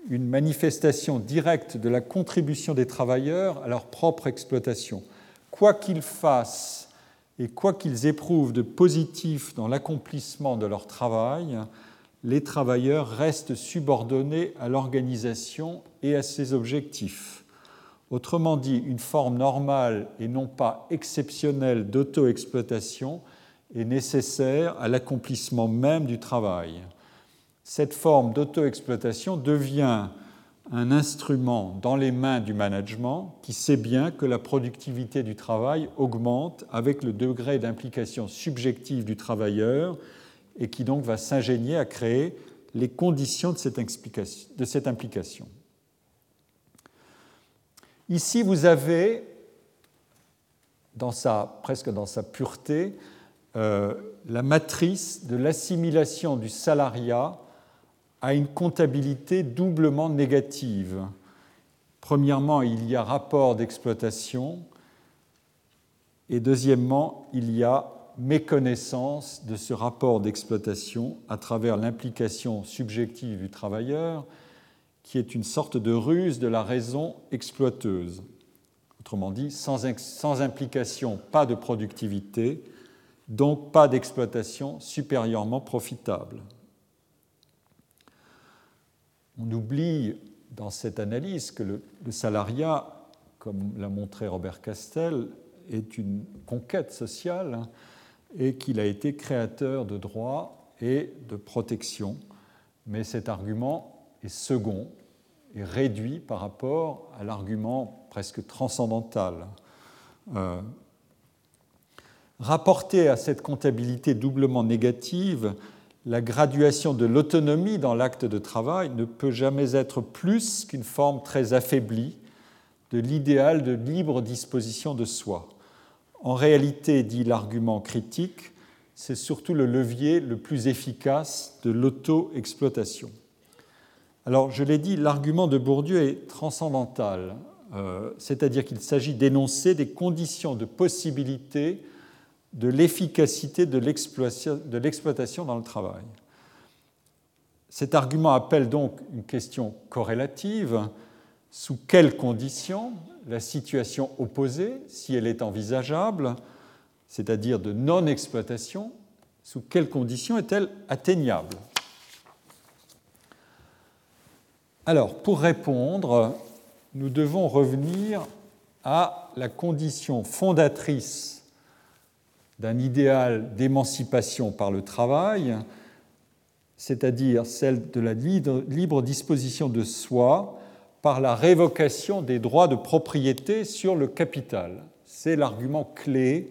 une manifestation directe de la contribution des travailleurs à leur propre exploitation. Quoi qu'ils fassent et quoi qu'ils éprouvent de positif dans l'accomplissement de leur travail, les travailleurs restent subordonnés à l'organisation et à ses objectifs. Autrement dit, une forme normale et non pas exceptionnelle d'auto-exploitation est nécessaire à l'accomplissement même du travail cette forme d'auto-exploitation devient un instrument dans les mains du management qui sait bien que la productivité du travail augmente avec le degré d'implication subjective du travailleur et qui donc va s'ingénier à créer les conditions de cette, implication. Ici, vous avez, presque dans sa pureté, euh, la matrice de l'assimilation du salariat à une comptabilité doublement négative. Premièrement, il y a rapport d'exploitation et deuxièmement, il y a méconnaissance de ce rapport d'exploitation à travers l'implication subjective du travailleur, qui est une sorte de ruse de la raison exploiteuse. Autrement dit, sans, implication, pas de productivité, donc pas d'exploitation supérieurement profitable. On oublie dans cette analyse que le, salariat, comme l'a montré Robert Castel, est une conquête sociale et qu'il a été créateur de droits et de protection. Mais cet argument est second et réduit par rapport à l'argument presque transcendantal. Euh, rapporté à cette comptabilité doublement négative, la graduation de l'autonomie dans l'acte de travail ne peut jamais être plus qu'une forme très affaiblie de l'idéal de libre disposition de soi. En réalité, dit l'argument critique, c'est surtout le levier le plus efficace de l'auto-exploitation. Alors, je l'ai dit, l'argument de Bourdieu est transcendantal, euh, c'est-à-dire qu'il s'agit d'énoncer des conditions de possibilité de l'efficacité de l'exploitation dans le travail. Cet argument appelle donc une question corrélative. Sous quelles conditions la situation opposée, si elle est envisageable, c'est-à-dire de non-exploitation, sous quelles conditions est-elle atteignable? Alors, pour répondre, nous devons revenir à la condition fondatrice d'un idéal d'émancipation par le travail, c'est-à-dire celle de la libre disposition de soi par la révocation des droits de propriété sur le capital. C'est l'argument clé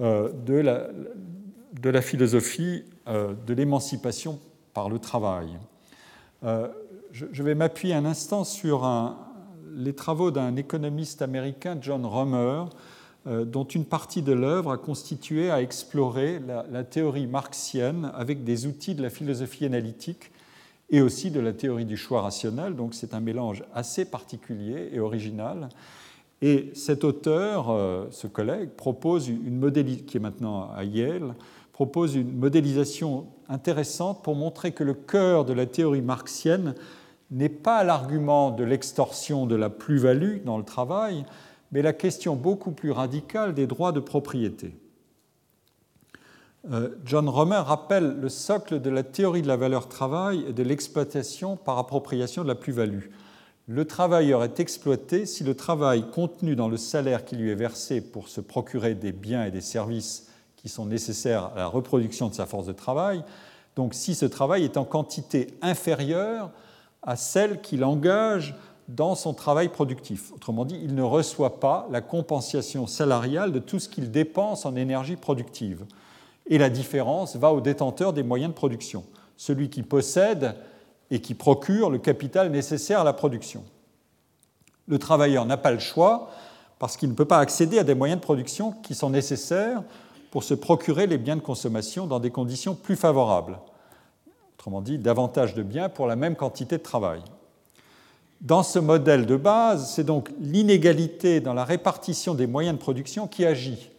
euh, de la, philosophie euh, de l'émancipation par le travail. Euh, je vais m'appuyer un instant sur les travaux d'un économiste américain, John Romer, euh, dont une partie de l'œuvre a constitué à explorer la, théorie marxienne avec des outils de la philosophie analytique et aussi de la théorie du choix rationnel. Donc c'est un mélange assez particulier et original. Et cet auteur, ce collègue, propose une qui est maintenant à Yale, propose une modélisation intéressante pour montrer que le cœur de la théorie marxienne n'est pas l'argument de l'extorsion de la plus-value dans le travail, mais la question beaucoup plus radicale des droits de propriété. Euh, John Romer rappelle le socle de la théorie de la valeur travail et de l'exploitation par appropriation de la plus-value. Le travailleur est exploité si le travail contenu dans le salaire qui lui est versé pour se procurer des biens et des services qui sont nécessaires à la reproduction de sa force de travail. Donc si ce travail est en quantité inférieure à celle qu'il engage dans son travail productif. Autrement dit, il ne reçoit pas la compensation salariale de tout ce qu'il dépense en énergie productive. Et la différence va au détenteur des moyens de production, celui qui possède et qui procure le capital nécessaire à la production. Le travailleur n'a pas le choix parce qu'il ne peut pas accéder à des moyens de production qui sont nécessaires pour se procurer les biens de consommation dans des conditions plus favorables. Autrement dit, davantage de biens pour la même quantité de travail. Dans ce modèle de base, c'est donc l'inégalité dans la répartition des moyens de production qui agit.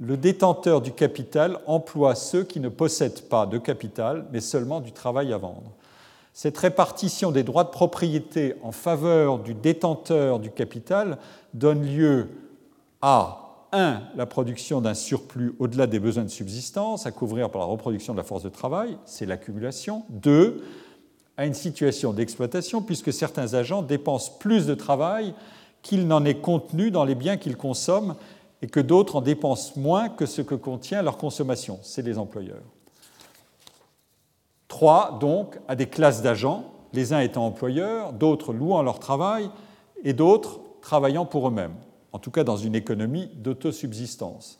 Le détenteur du capital emploie ceux qui ne possèdent pas de capital, mais seulement du travail à vendre. Cette répartition des droits de propriété en faveur du détenteur du capital donne lieu à 1. La production d'un surplus au-delà des besoins de subsistance à couvrir par la reproduction de la force de travail, c'est l'accumulation. 2. À une situation d'exploitation, puisque certains agents dépensent plus de travail qu'il n'en est contenu dans les biens qu'ils consomment et que d'autres en dépensent moins que ce que contient leur consommation, c'est les employeurs. 3. Donc, à des classes d'agents, les uns étant employeurs, d'autres louant leur travail et d'autres travaillant pour eux-mêmes en tout cas dans une économie d'autosubsistance.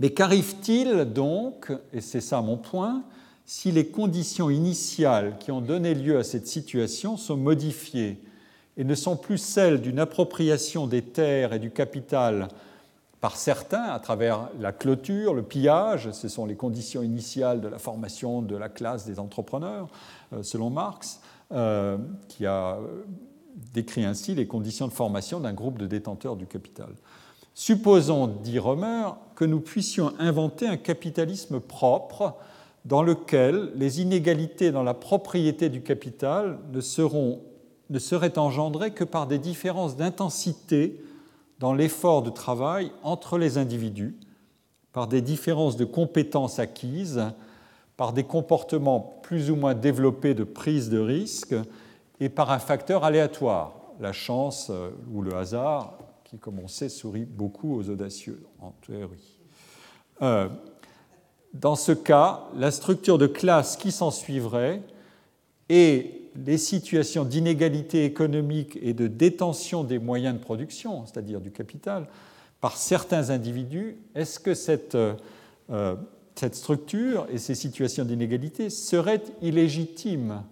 Mais qu'arrive-t-il donc, et c'est ça mon point, si les conditions initiales qui ont donné lieu à cette situation sont modifiées et ne sont plus celles d'une appropriation des terres et du capital par certains à travers la clôture, le pillage, ce sont les conditions initiales de la formation de la classe des entrepreneurs, euh, selon Marx, euh, qui a décrit ainsi les conditions de formation d'un groupe de détenteurs du capital. Supposons, dit Romer, que nous puissions inventer un capitalisme propre dans lequel les inégalités dans la propriété du capital ne, ne seraient engendrées que par des différences d'intensité dans l'effort de travail entre les individus, par des différences de compétences acquises, par des comportements plus ou moins développés de prise de risque et par un facteur aléatoire, la chance euh, ou le hasard, qui, comme on sait, sourit beaucoup aux audacieux en théorie. Euh, dans ce cas, la structure de classe qui s'ensuivrait et les situations d'inégalité économique et de détention des moyens de production, c'est-à-dire du capital, par certains individus, est-ce que cette, euh, cette structure et ces situations d'inégalité seraient illégitimes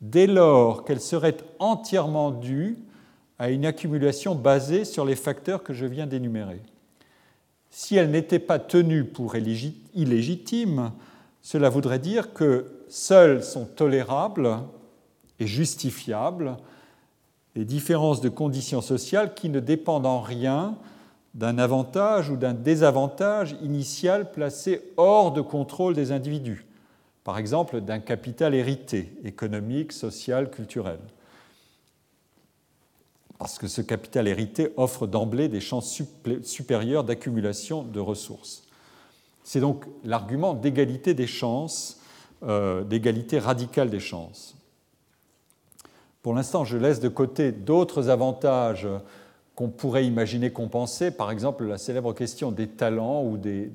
dès lors qu'elle serait entièrement due à une accumulation basée sur les facteurs que je viens d'énumérer. Si elle n'était pas tenue pour illégitime, cela voudrait dire que seules sont tolérables et justifiables les différences de conditions sociales qui ne dépendent en rien d'un avantage ou d'un désavantage initial placé hors de contrôle des individus, par exemple d'un capital hérité, économique, social, culturel. Parce que ce capital hérité offre d'emblée des chances supérieures d'accumulation de ressources. C'est donc l'argument d'égalité des chances, euh, d'égalité radicale des chances. Pour l'instant, je laisse de côté d'autres avantages qu'on pourrait imaginer compenser, par exemple la célèbre question des talents ou des,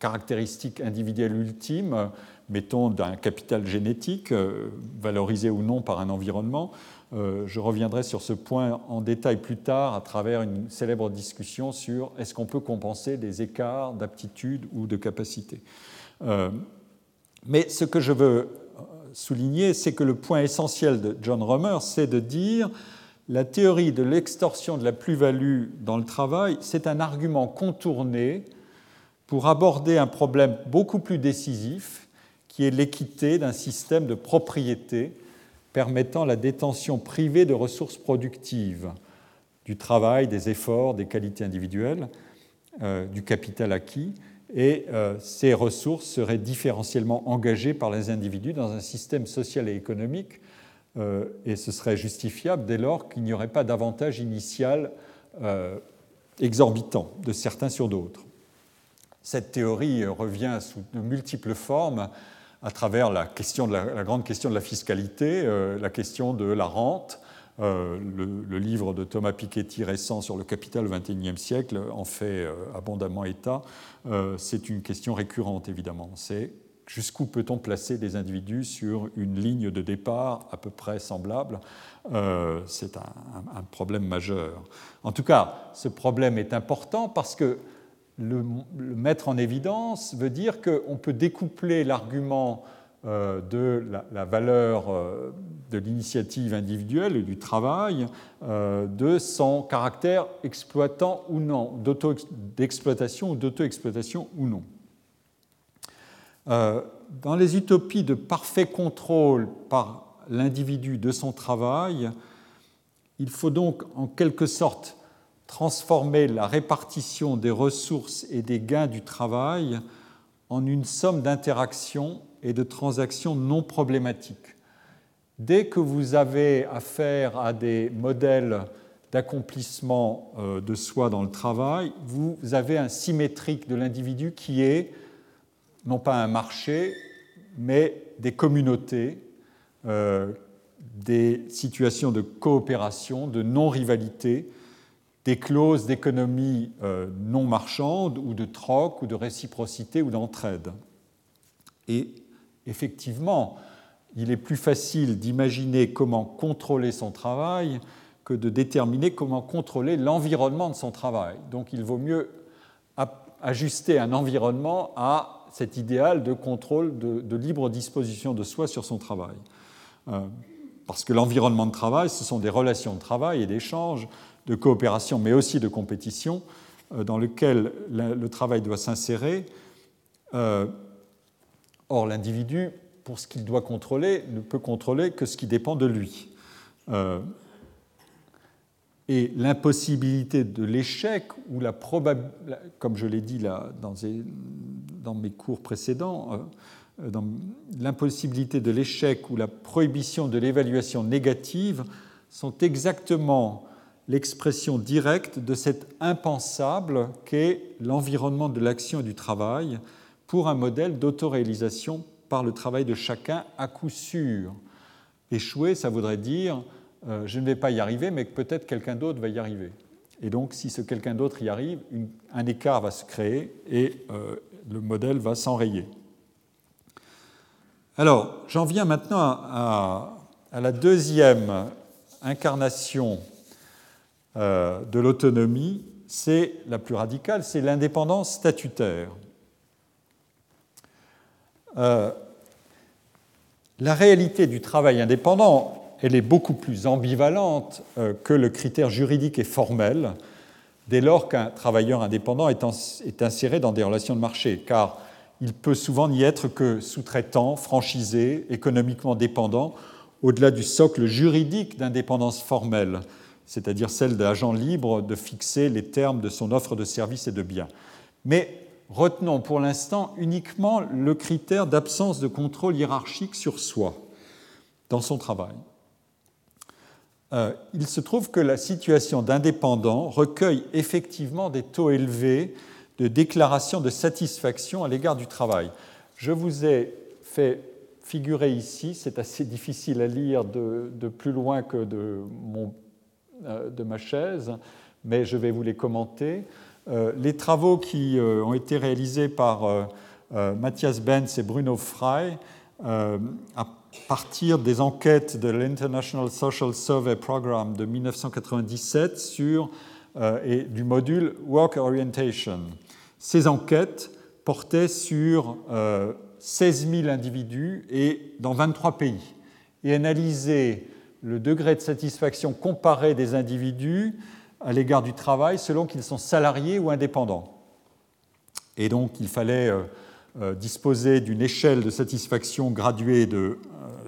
caractéristiques individuelles ultimes, mettons d'un capital génétique, euh, valorisé ou non par un environnement. Euh, je reviendrai sur ce point en détail plus tard à travers une célèbre discussion sur est-ce qu'on peut compenser des écarts d'aptitude ou de capacité. Euh, mais ce que je veux souligner, c'est que le point essentiel de John Romer, c'est de dire la théorie de l'extorsion de la plus-value dans le travail, c'est un argument contourné pour aborder un problème beaucoup plus décisif, qui est l'équité d'un système de propriété permettant la détention privée de ressources productives, du travail, des efforts, des qualités individuelles, euh, du capital acquis, et euh, ces ressources seraient différentiellement engagées par les individus dans un système social et économique euh, et ce serait justifiable dès lors qu'il n'y aurait pas d'avantage initial exorbitant de certains sur d'autres. Cette théorie revient sous de multiples formes à travers la, question de la, grande question de la fiscalité, euh, la question de la rente. le, livre de Thomas Piketty récent sur le capital au XXIe siècle en fait abondamment état. C'est une question récurrente, évidemment. C'est jusqu'où peut-on placer des individus sur une ligne de départ à peu près semblable? Euh, C'est un, problème majeur. En tout cas, ce problème est important parce que le, mettre en évidence veut dire qu'on peut découpler l'argument euh, de la, valeur euh, de l'initiative individuelle et du travail de son caractère exploitant ou non, d'exploitation ou d'auto-exploitation ou non. Euh, dans les utopies de parfait contrôle par l'individu de son travail, il faut donc en quelque sorte transformer la répartition des ressources et des gains du travail en une somme d'interactions et de transactions non problématiques. Dès que vous avez affaire à des modèles d'accomplissement euh, de soi dans le travail, vous avez un symétrique de l'individu qui est non pas un marché, mais des communautés, euh, des situations de coopération, de non-rivalité, des clauses d'économie euh, non marchande ou de troc ou de réciprocité ou d'entraide. Et effectivement, il est plus facile d'imaginer comment contrôler son travail que de déterminer comment contrôler l'environnement de son travail. Donc il vaut mieux ajuster un environnement à cet idéal de contrôle, de, libre disposition de soi sur son travail. Euh, parce que l'environnement de travail, ce sont des relations de travail et d'échange, de coopération, mais aussi de compétition, euh, dans lequel le, travail doit s'insérer. Euh, or, l'individu, pour ce qu'il doit contrôler, ne peut contrôler que ce qui dépend de lui et l'impossibilité de l'échec ou la probabilité, comme je l'ai dit dans, mes cours précédents, euh, l'impossibilité de l'échec ou la prohibition de l'évaluation négative sont exactement l'expression directe de cet impensable qu'est l'environnement de l'action et du travail pour un modèle d'autoréalisation par le travail de chacun à coup sûr. Échouer, ça voudrait dire euh, je ne vais pas y arriver, mais peut-être quelqu'un d'autre va y arriver. Et donc, si ce quelqu'un d'autre y arrive, un écart va se créer et euh, le modèle va s'enrayer. Alors, j'en viens maintenant à, la deuxième incarnation euh, de l'autonomie, c'est la plus radicale, c'est l'indépendance statutaire. la réalité du travail indépendant, elle est beaucoup plus ambivalente euh, que le critère juridique et formel dès lors qu'un travailleur indépendant est inséré dans des relations de marché, car il peut souvent n'y être que sous-traitant, franchisé, économiquement dépendant, au-delà du socle juridique d'indépendance formelle, c'est-à-dire celle de l'agent libre de fixer les termes de son offre de services et de biens. Mais retenons pour l'instant uniquement le critère d'absence de contrôle hiérarchique sur soi dans son travail. Euh, il se trouve que la situation d'indépendant recueille effectivement des taux élevés de déclaration de satisfaction à l'égard du travail. Je vous ai fait figurer ici, c'est assez difficile à lire de, plus loin que de, mon, de, ma chaise, mais je vais vous les commenter. Euh, les travaux qui ont été réalisés par Matthias Benz et Bruno Frey partir des enquêtes de l'International Social Survey Program de 1997 sur, euh, et du module Work Orientation. Ces enquêtes portaient sur 16 euh, 000 individus et dans 23 pays et analysaient le degré de satisfaction comparé des individus à l'égard du travail selon qu'ils sont salariés ou indépendants. Et donc il fallait euh, disposer d'une échelle de satisfaction graduée de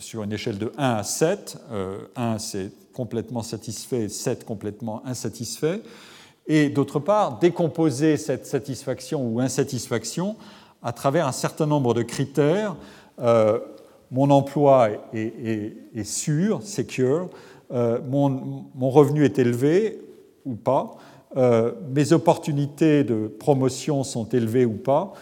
sur une échelle de 1 à 7. 1 euh, c'est complètement satisfait, 7 complètement insatisfait. Et d'autre part, décomposer cette satisfaction ou insatisfaction à travers un certain nombre de critères. Euh, mon emploi est, sûr, secure, euh, mon, revenu est élevé ou pas, mes opportunités de promotion sont élevées ou pas,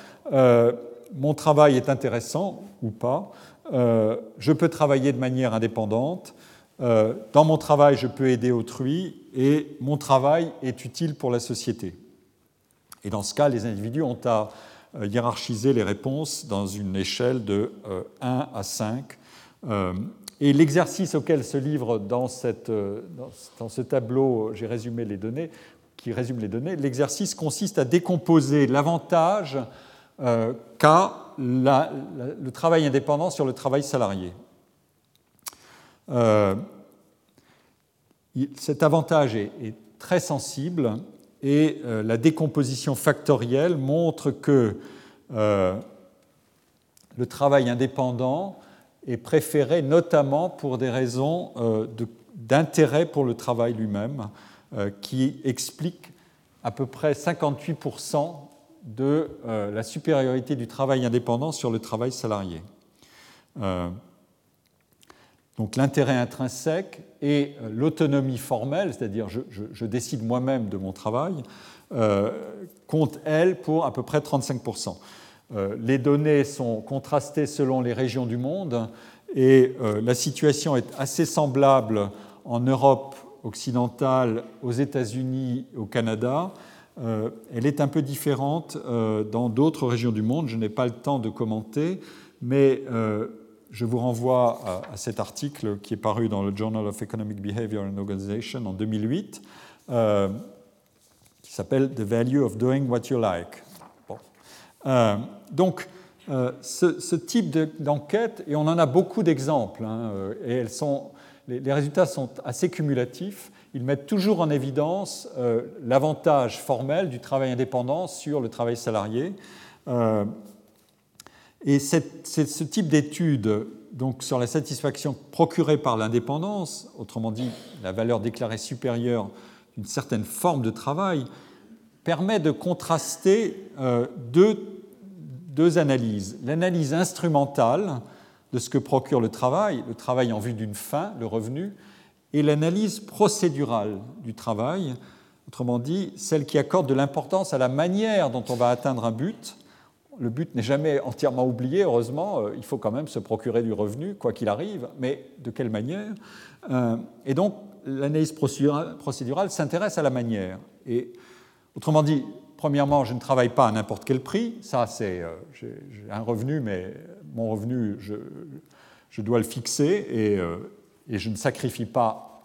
mon travail est intéressant ou pas, euh, je peux travailler de manière indépendante, euh, dans mon travail je peux aider autrui et mon travail est utile pour la société. Et dans ce cas, les individus ont à euh, hiérarchiser les réponses dans une échelle de 1 à 5. Et l'exercice auquel se livre dans, ce tableau, j'ai résumé les données, qui résume les données, l'exercice consiste à décomposer l'avantage qu'a le travail indépendant sur le travail salarié. Euh, cet avantage est, très sensible et euh, la décomposition factorielle montre que euh, le travail indépendant est préféré notamment pour des raisons d'intérêt pour le travail lui-même, qui expliquent à peu près 58% de euh, la supériorité du travail indépendant sur le travail salarié. Euh, donc l'intérêt intrinsèque et euh, l'autonomie formelle, c'est-à-dire je, décide moi-même de mon travail, comptent, elles, pour à peu près 35%. les données sont contrastées selon les régions du monde et la situation est assez semblable en Europe occidentale, aux États-Unis, au Canada, euh, elle est un peu différente euh, dans d'autres régions du monde. Je n'ai pas le temps de commenter, mais euh, je vous renvoie à, cet article qui est paru dans le Journal of Economic Behavior and Organization en 2008, qui s'appelle The Value of Doing What You Like. donc, ce, type d'enquête, et on en a beaucoup d'exemples, hein, et les résultats sont assez cumulatifs, ils mettent toujours en évidence euh, l'avantage formel du travail indépendant sur le travail salarié. Et ce type d'étude donc sur la satisfaction procurée par l'indépendance, autrement dit la valeur déclarée supérieure d'une certaine forme de travail, permet de contraster euh, deux analyses. L'analyse instrumentale de ce que procure le travail, le travail en vue d'une fin, le revenu, et l'analyse procédurale du travail, autrement dit, celle qui accorde de l'importance à la manière dont on va atteindre un but. Le but n'est jamais entièrement oublié, heureusement, euh, il faut quand même se procurer du revenu, quoi qu'il arrive, mais de quelle manière euh, Et donc, l'analyse procédurale s'intéresse à la manière. Et autrement dit, premièrement, je ne travaille pas à n'importe quel prix, ça c'est, euh, j'ai un revenu, mais mon revenu, je, dois le fixer, et, je ne sacrifie pas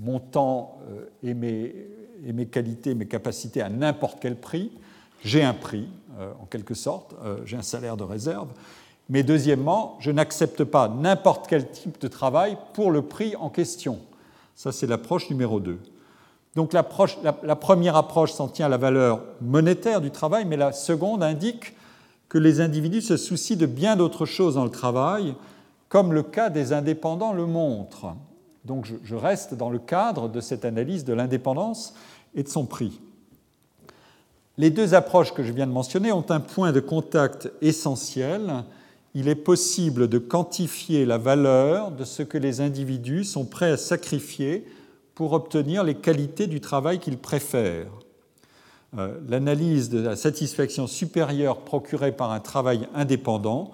mon temps et mes qualités, mes capacités à n'importe quel prix. J'ai un prix, euh, en quelque sorte, euh, j'ai un salaire de réserve. Mais deuxièmement, je n'accepte pas n'importe quel type de travail pour le prix en question. Ça, c'est l'approche numéro 2. Donc la, la, première approche s'en tient à la valeur monétaire du travail, mais la seconde indique que les individus se soucient de bien d'autres choses dans le travail, comme le cas des indépendants le montre. Donc je reste dans le cadre de cette analyse de l'indépendance et de son prix. Les deux approches que je viens de mentionner ont un point de contact essentiel. Il est possible de quantifier la valeur de ce que les individus sont prêts à sacrifier pour obtenir les qualités du travail qu'ils préfèrent. Euh, l'analyse de la satisfaction supérieure procurée par un travail indépendant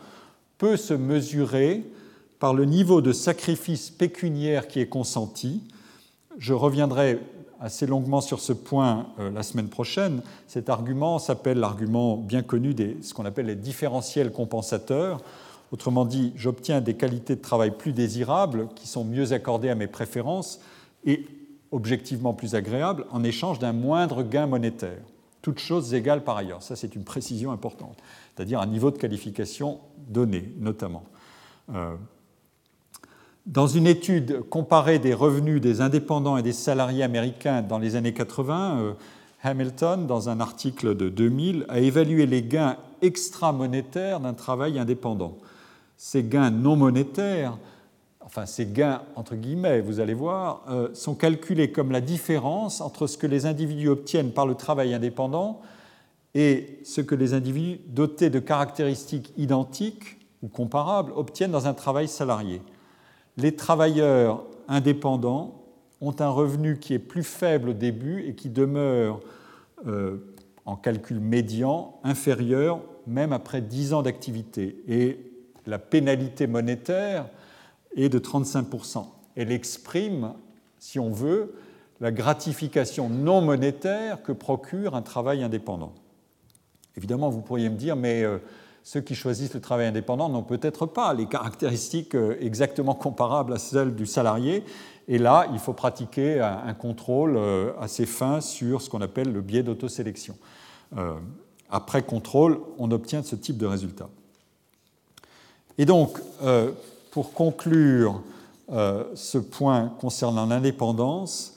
peut se mesurer par le niveau de sacrifice pécuniaire qui est consenti. Je reviendrai assez longuement sur ce point euh, la semaine prochaine. Cet argument s'appelle l'argument bien connu de ce qu'on appelle les différentiels compensateurs. Autrement dit, j'obtiens des qualités de travail plus désirables qui sont mieux accordées à mes préférences et objectivement plus agréables en échange d'un moindre gain monétaire. Toutes choses égales par ailleurs. Ça, c'est une précision importante, c'est-à-dire un niveau de qualification donné, notamment. Euh, dans une étude comparée des revenus des indépendants et des salariés américains dans les années 80, euh, Hamilton, dans un article de 2000, a évalué les gains extra-monétaires d'un travail indépendant. Ces gains non monétaires, enfin ces gains entre guillemets, vous allez voir, euh, sont calculés comme la différence entre ce que les individus obtiennent par le travail indépendant et ce que les individus dotés de caractéristiques identiques ou comparables obtiennent dans un travail salarié les travailleurs indépendants ont un revenu qui est plus faible au début et qui demeure, euh, en calcul médian, inférieur même après 10 ans d'activité. Et la pénalité monétaire est de 35%. Elle exprime, si on veut, la gratification non monétaire que procure un travail indépendant. Évidemment, vous pourriez me dire, mais euh, ceux qui choisissent le travail indépendant n'ont peut-être pas les caractéristiques euh, exactement comparables à celles du salarié. Et là, il faut pratiquer un contrôle euh, assez fin sur ce qu'on appelle le biais d'autosélection. Euh, après contrôle, on obtient ce type de résultat. Et donc, pour conclure ce point concernant l'indépendance,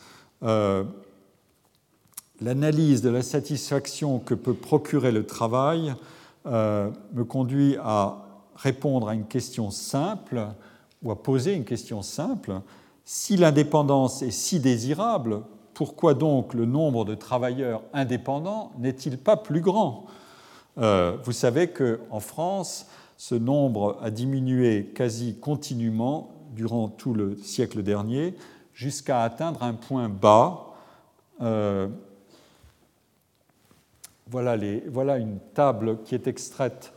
l'analyse de la satisfaction que peut procurer le travail euh, me conduit à répondre à une question simple ou à poser une question simple. Si l'indépendance est si désirable, pourquoi donc le nombre de travailleurs indépendants n'est-il pas plus grand? Euh, Vous savez qu'en France, ce nombre a diminué quasi continuellement durant tout le siècle dernier jusqu'à atteindre un point bas. Euh, voilà, une table qui est extraite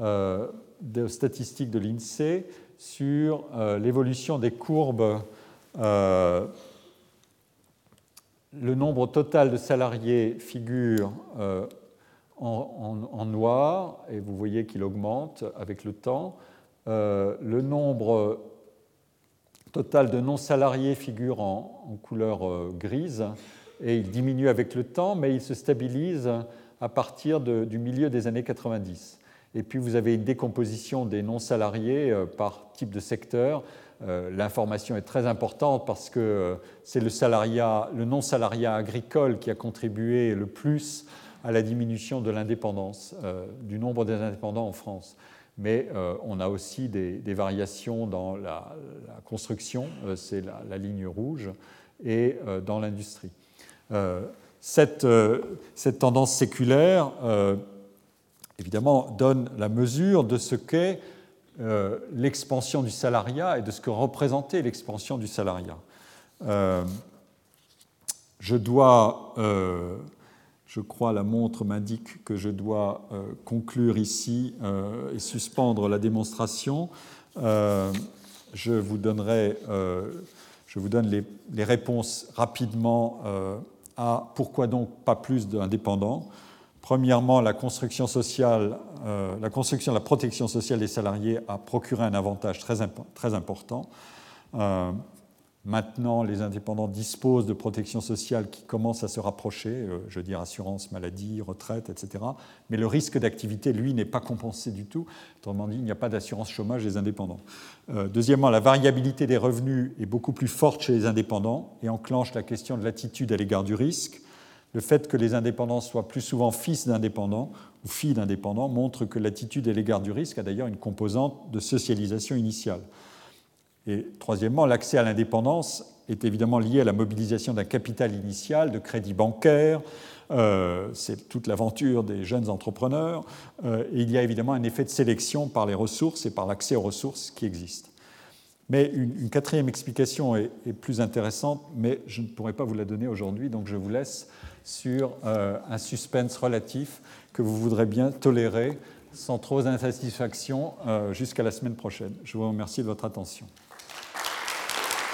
euh, de statistiques de l'INSEE sur euh, l'évolution des courbes. Euh, le nombre total de salariés figure en, noir et vous voyez qu'il augmente avec le temps. le nombre total de non-salariés figure en, couleur grise et il diminue avec le temps, mais il se stabilise à partir du milieu des années 90. Et puis vous avez une décomposition des non-salariés euh, par type de secteur. Euh, l'information est très importante parce que euh, c'est le, le non-salariat agricole qui a contribué le plus à la diminution de l'indépendance, du nombre des indépendants en France. Mais on a aussi des, variations dans la, construction, c'est la, ligne rouge, et dans l'industrie. Euh, cette, tendance séculaire, euh, évidemment, donne la mesure de ce qu'est euh, l'expansion du salariat et de ce que représentait l'expansion du salariat. je dois, je crois, la montre m'indique que je dois conclure ici et suspendre la démonstration. je vous donnerai, je vous donne les, les réponses rapidement pourquoi donc pas plus d'indépendants Premièrement, la construction sociale, euh, la construction de la protection sociale des salariés a procuré un avantage très, très important. Euh, Maintenant, les indépendants disposent de protection sociale qui commence à se rapprocher, euh, je veux dire assurance maladie, retraite, etc. Mais le risque d'activité, lui, n'est pas compensé du tout. Autrement dit, il n'y a pas d'assurance chômage des indépendants. Euh, deuxièmement, la variabilité des revenus est beaucoup plus forte chez les indépendants et enclenche la question de l'attitude à l'égard du risque. Le fait que les indépendants soient plus souvent fils d'indépendants ou filles d'indépendants montre que l'attitude à l'égard du risque a d'ailleurs une composante de socialisation initiale Et troisièmement, l'accès à l'indépendance est évidemment lié à la mobilisation d'un capital initial, de crédit bancaire. Euh, c'est toute l'aventure des jeunes entrepreneurs. Euh, et il y a évidemment un effet de sélection par les ressources et par l'accès aux ressources qui existent. Mais une, quatrième explication est, plus intéressante, mais je ne pourrais pas vous la donner aujourd'hui, donc je vous laisse sur euh, un suspense relatif que vous voudrez bien tolérer sans trop d'insatisfaction jusqu'à la semaine prochaine. Je vous remercie de votre attention.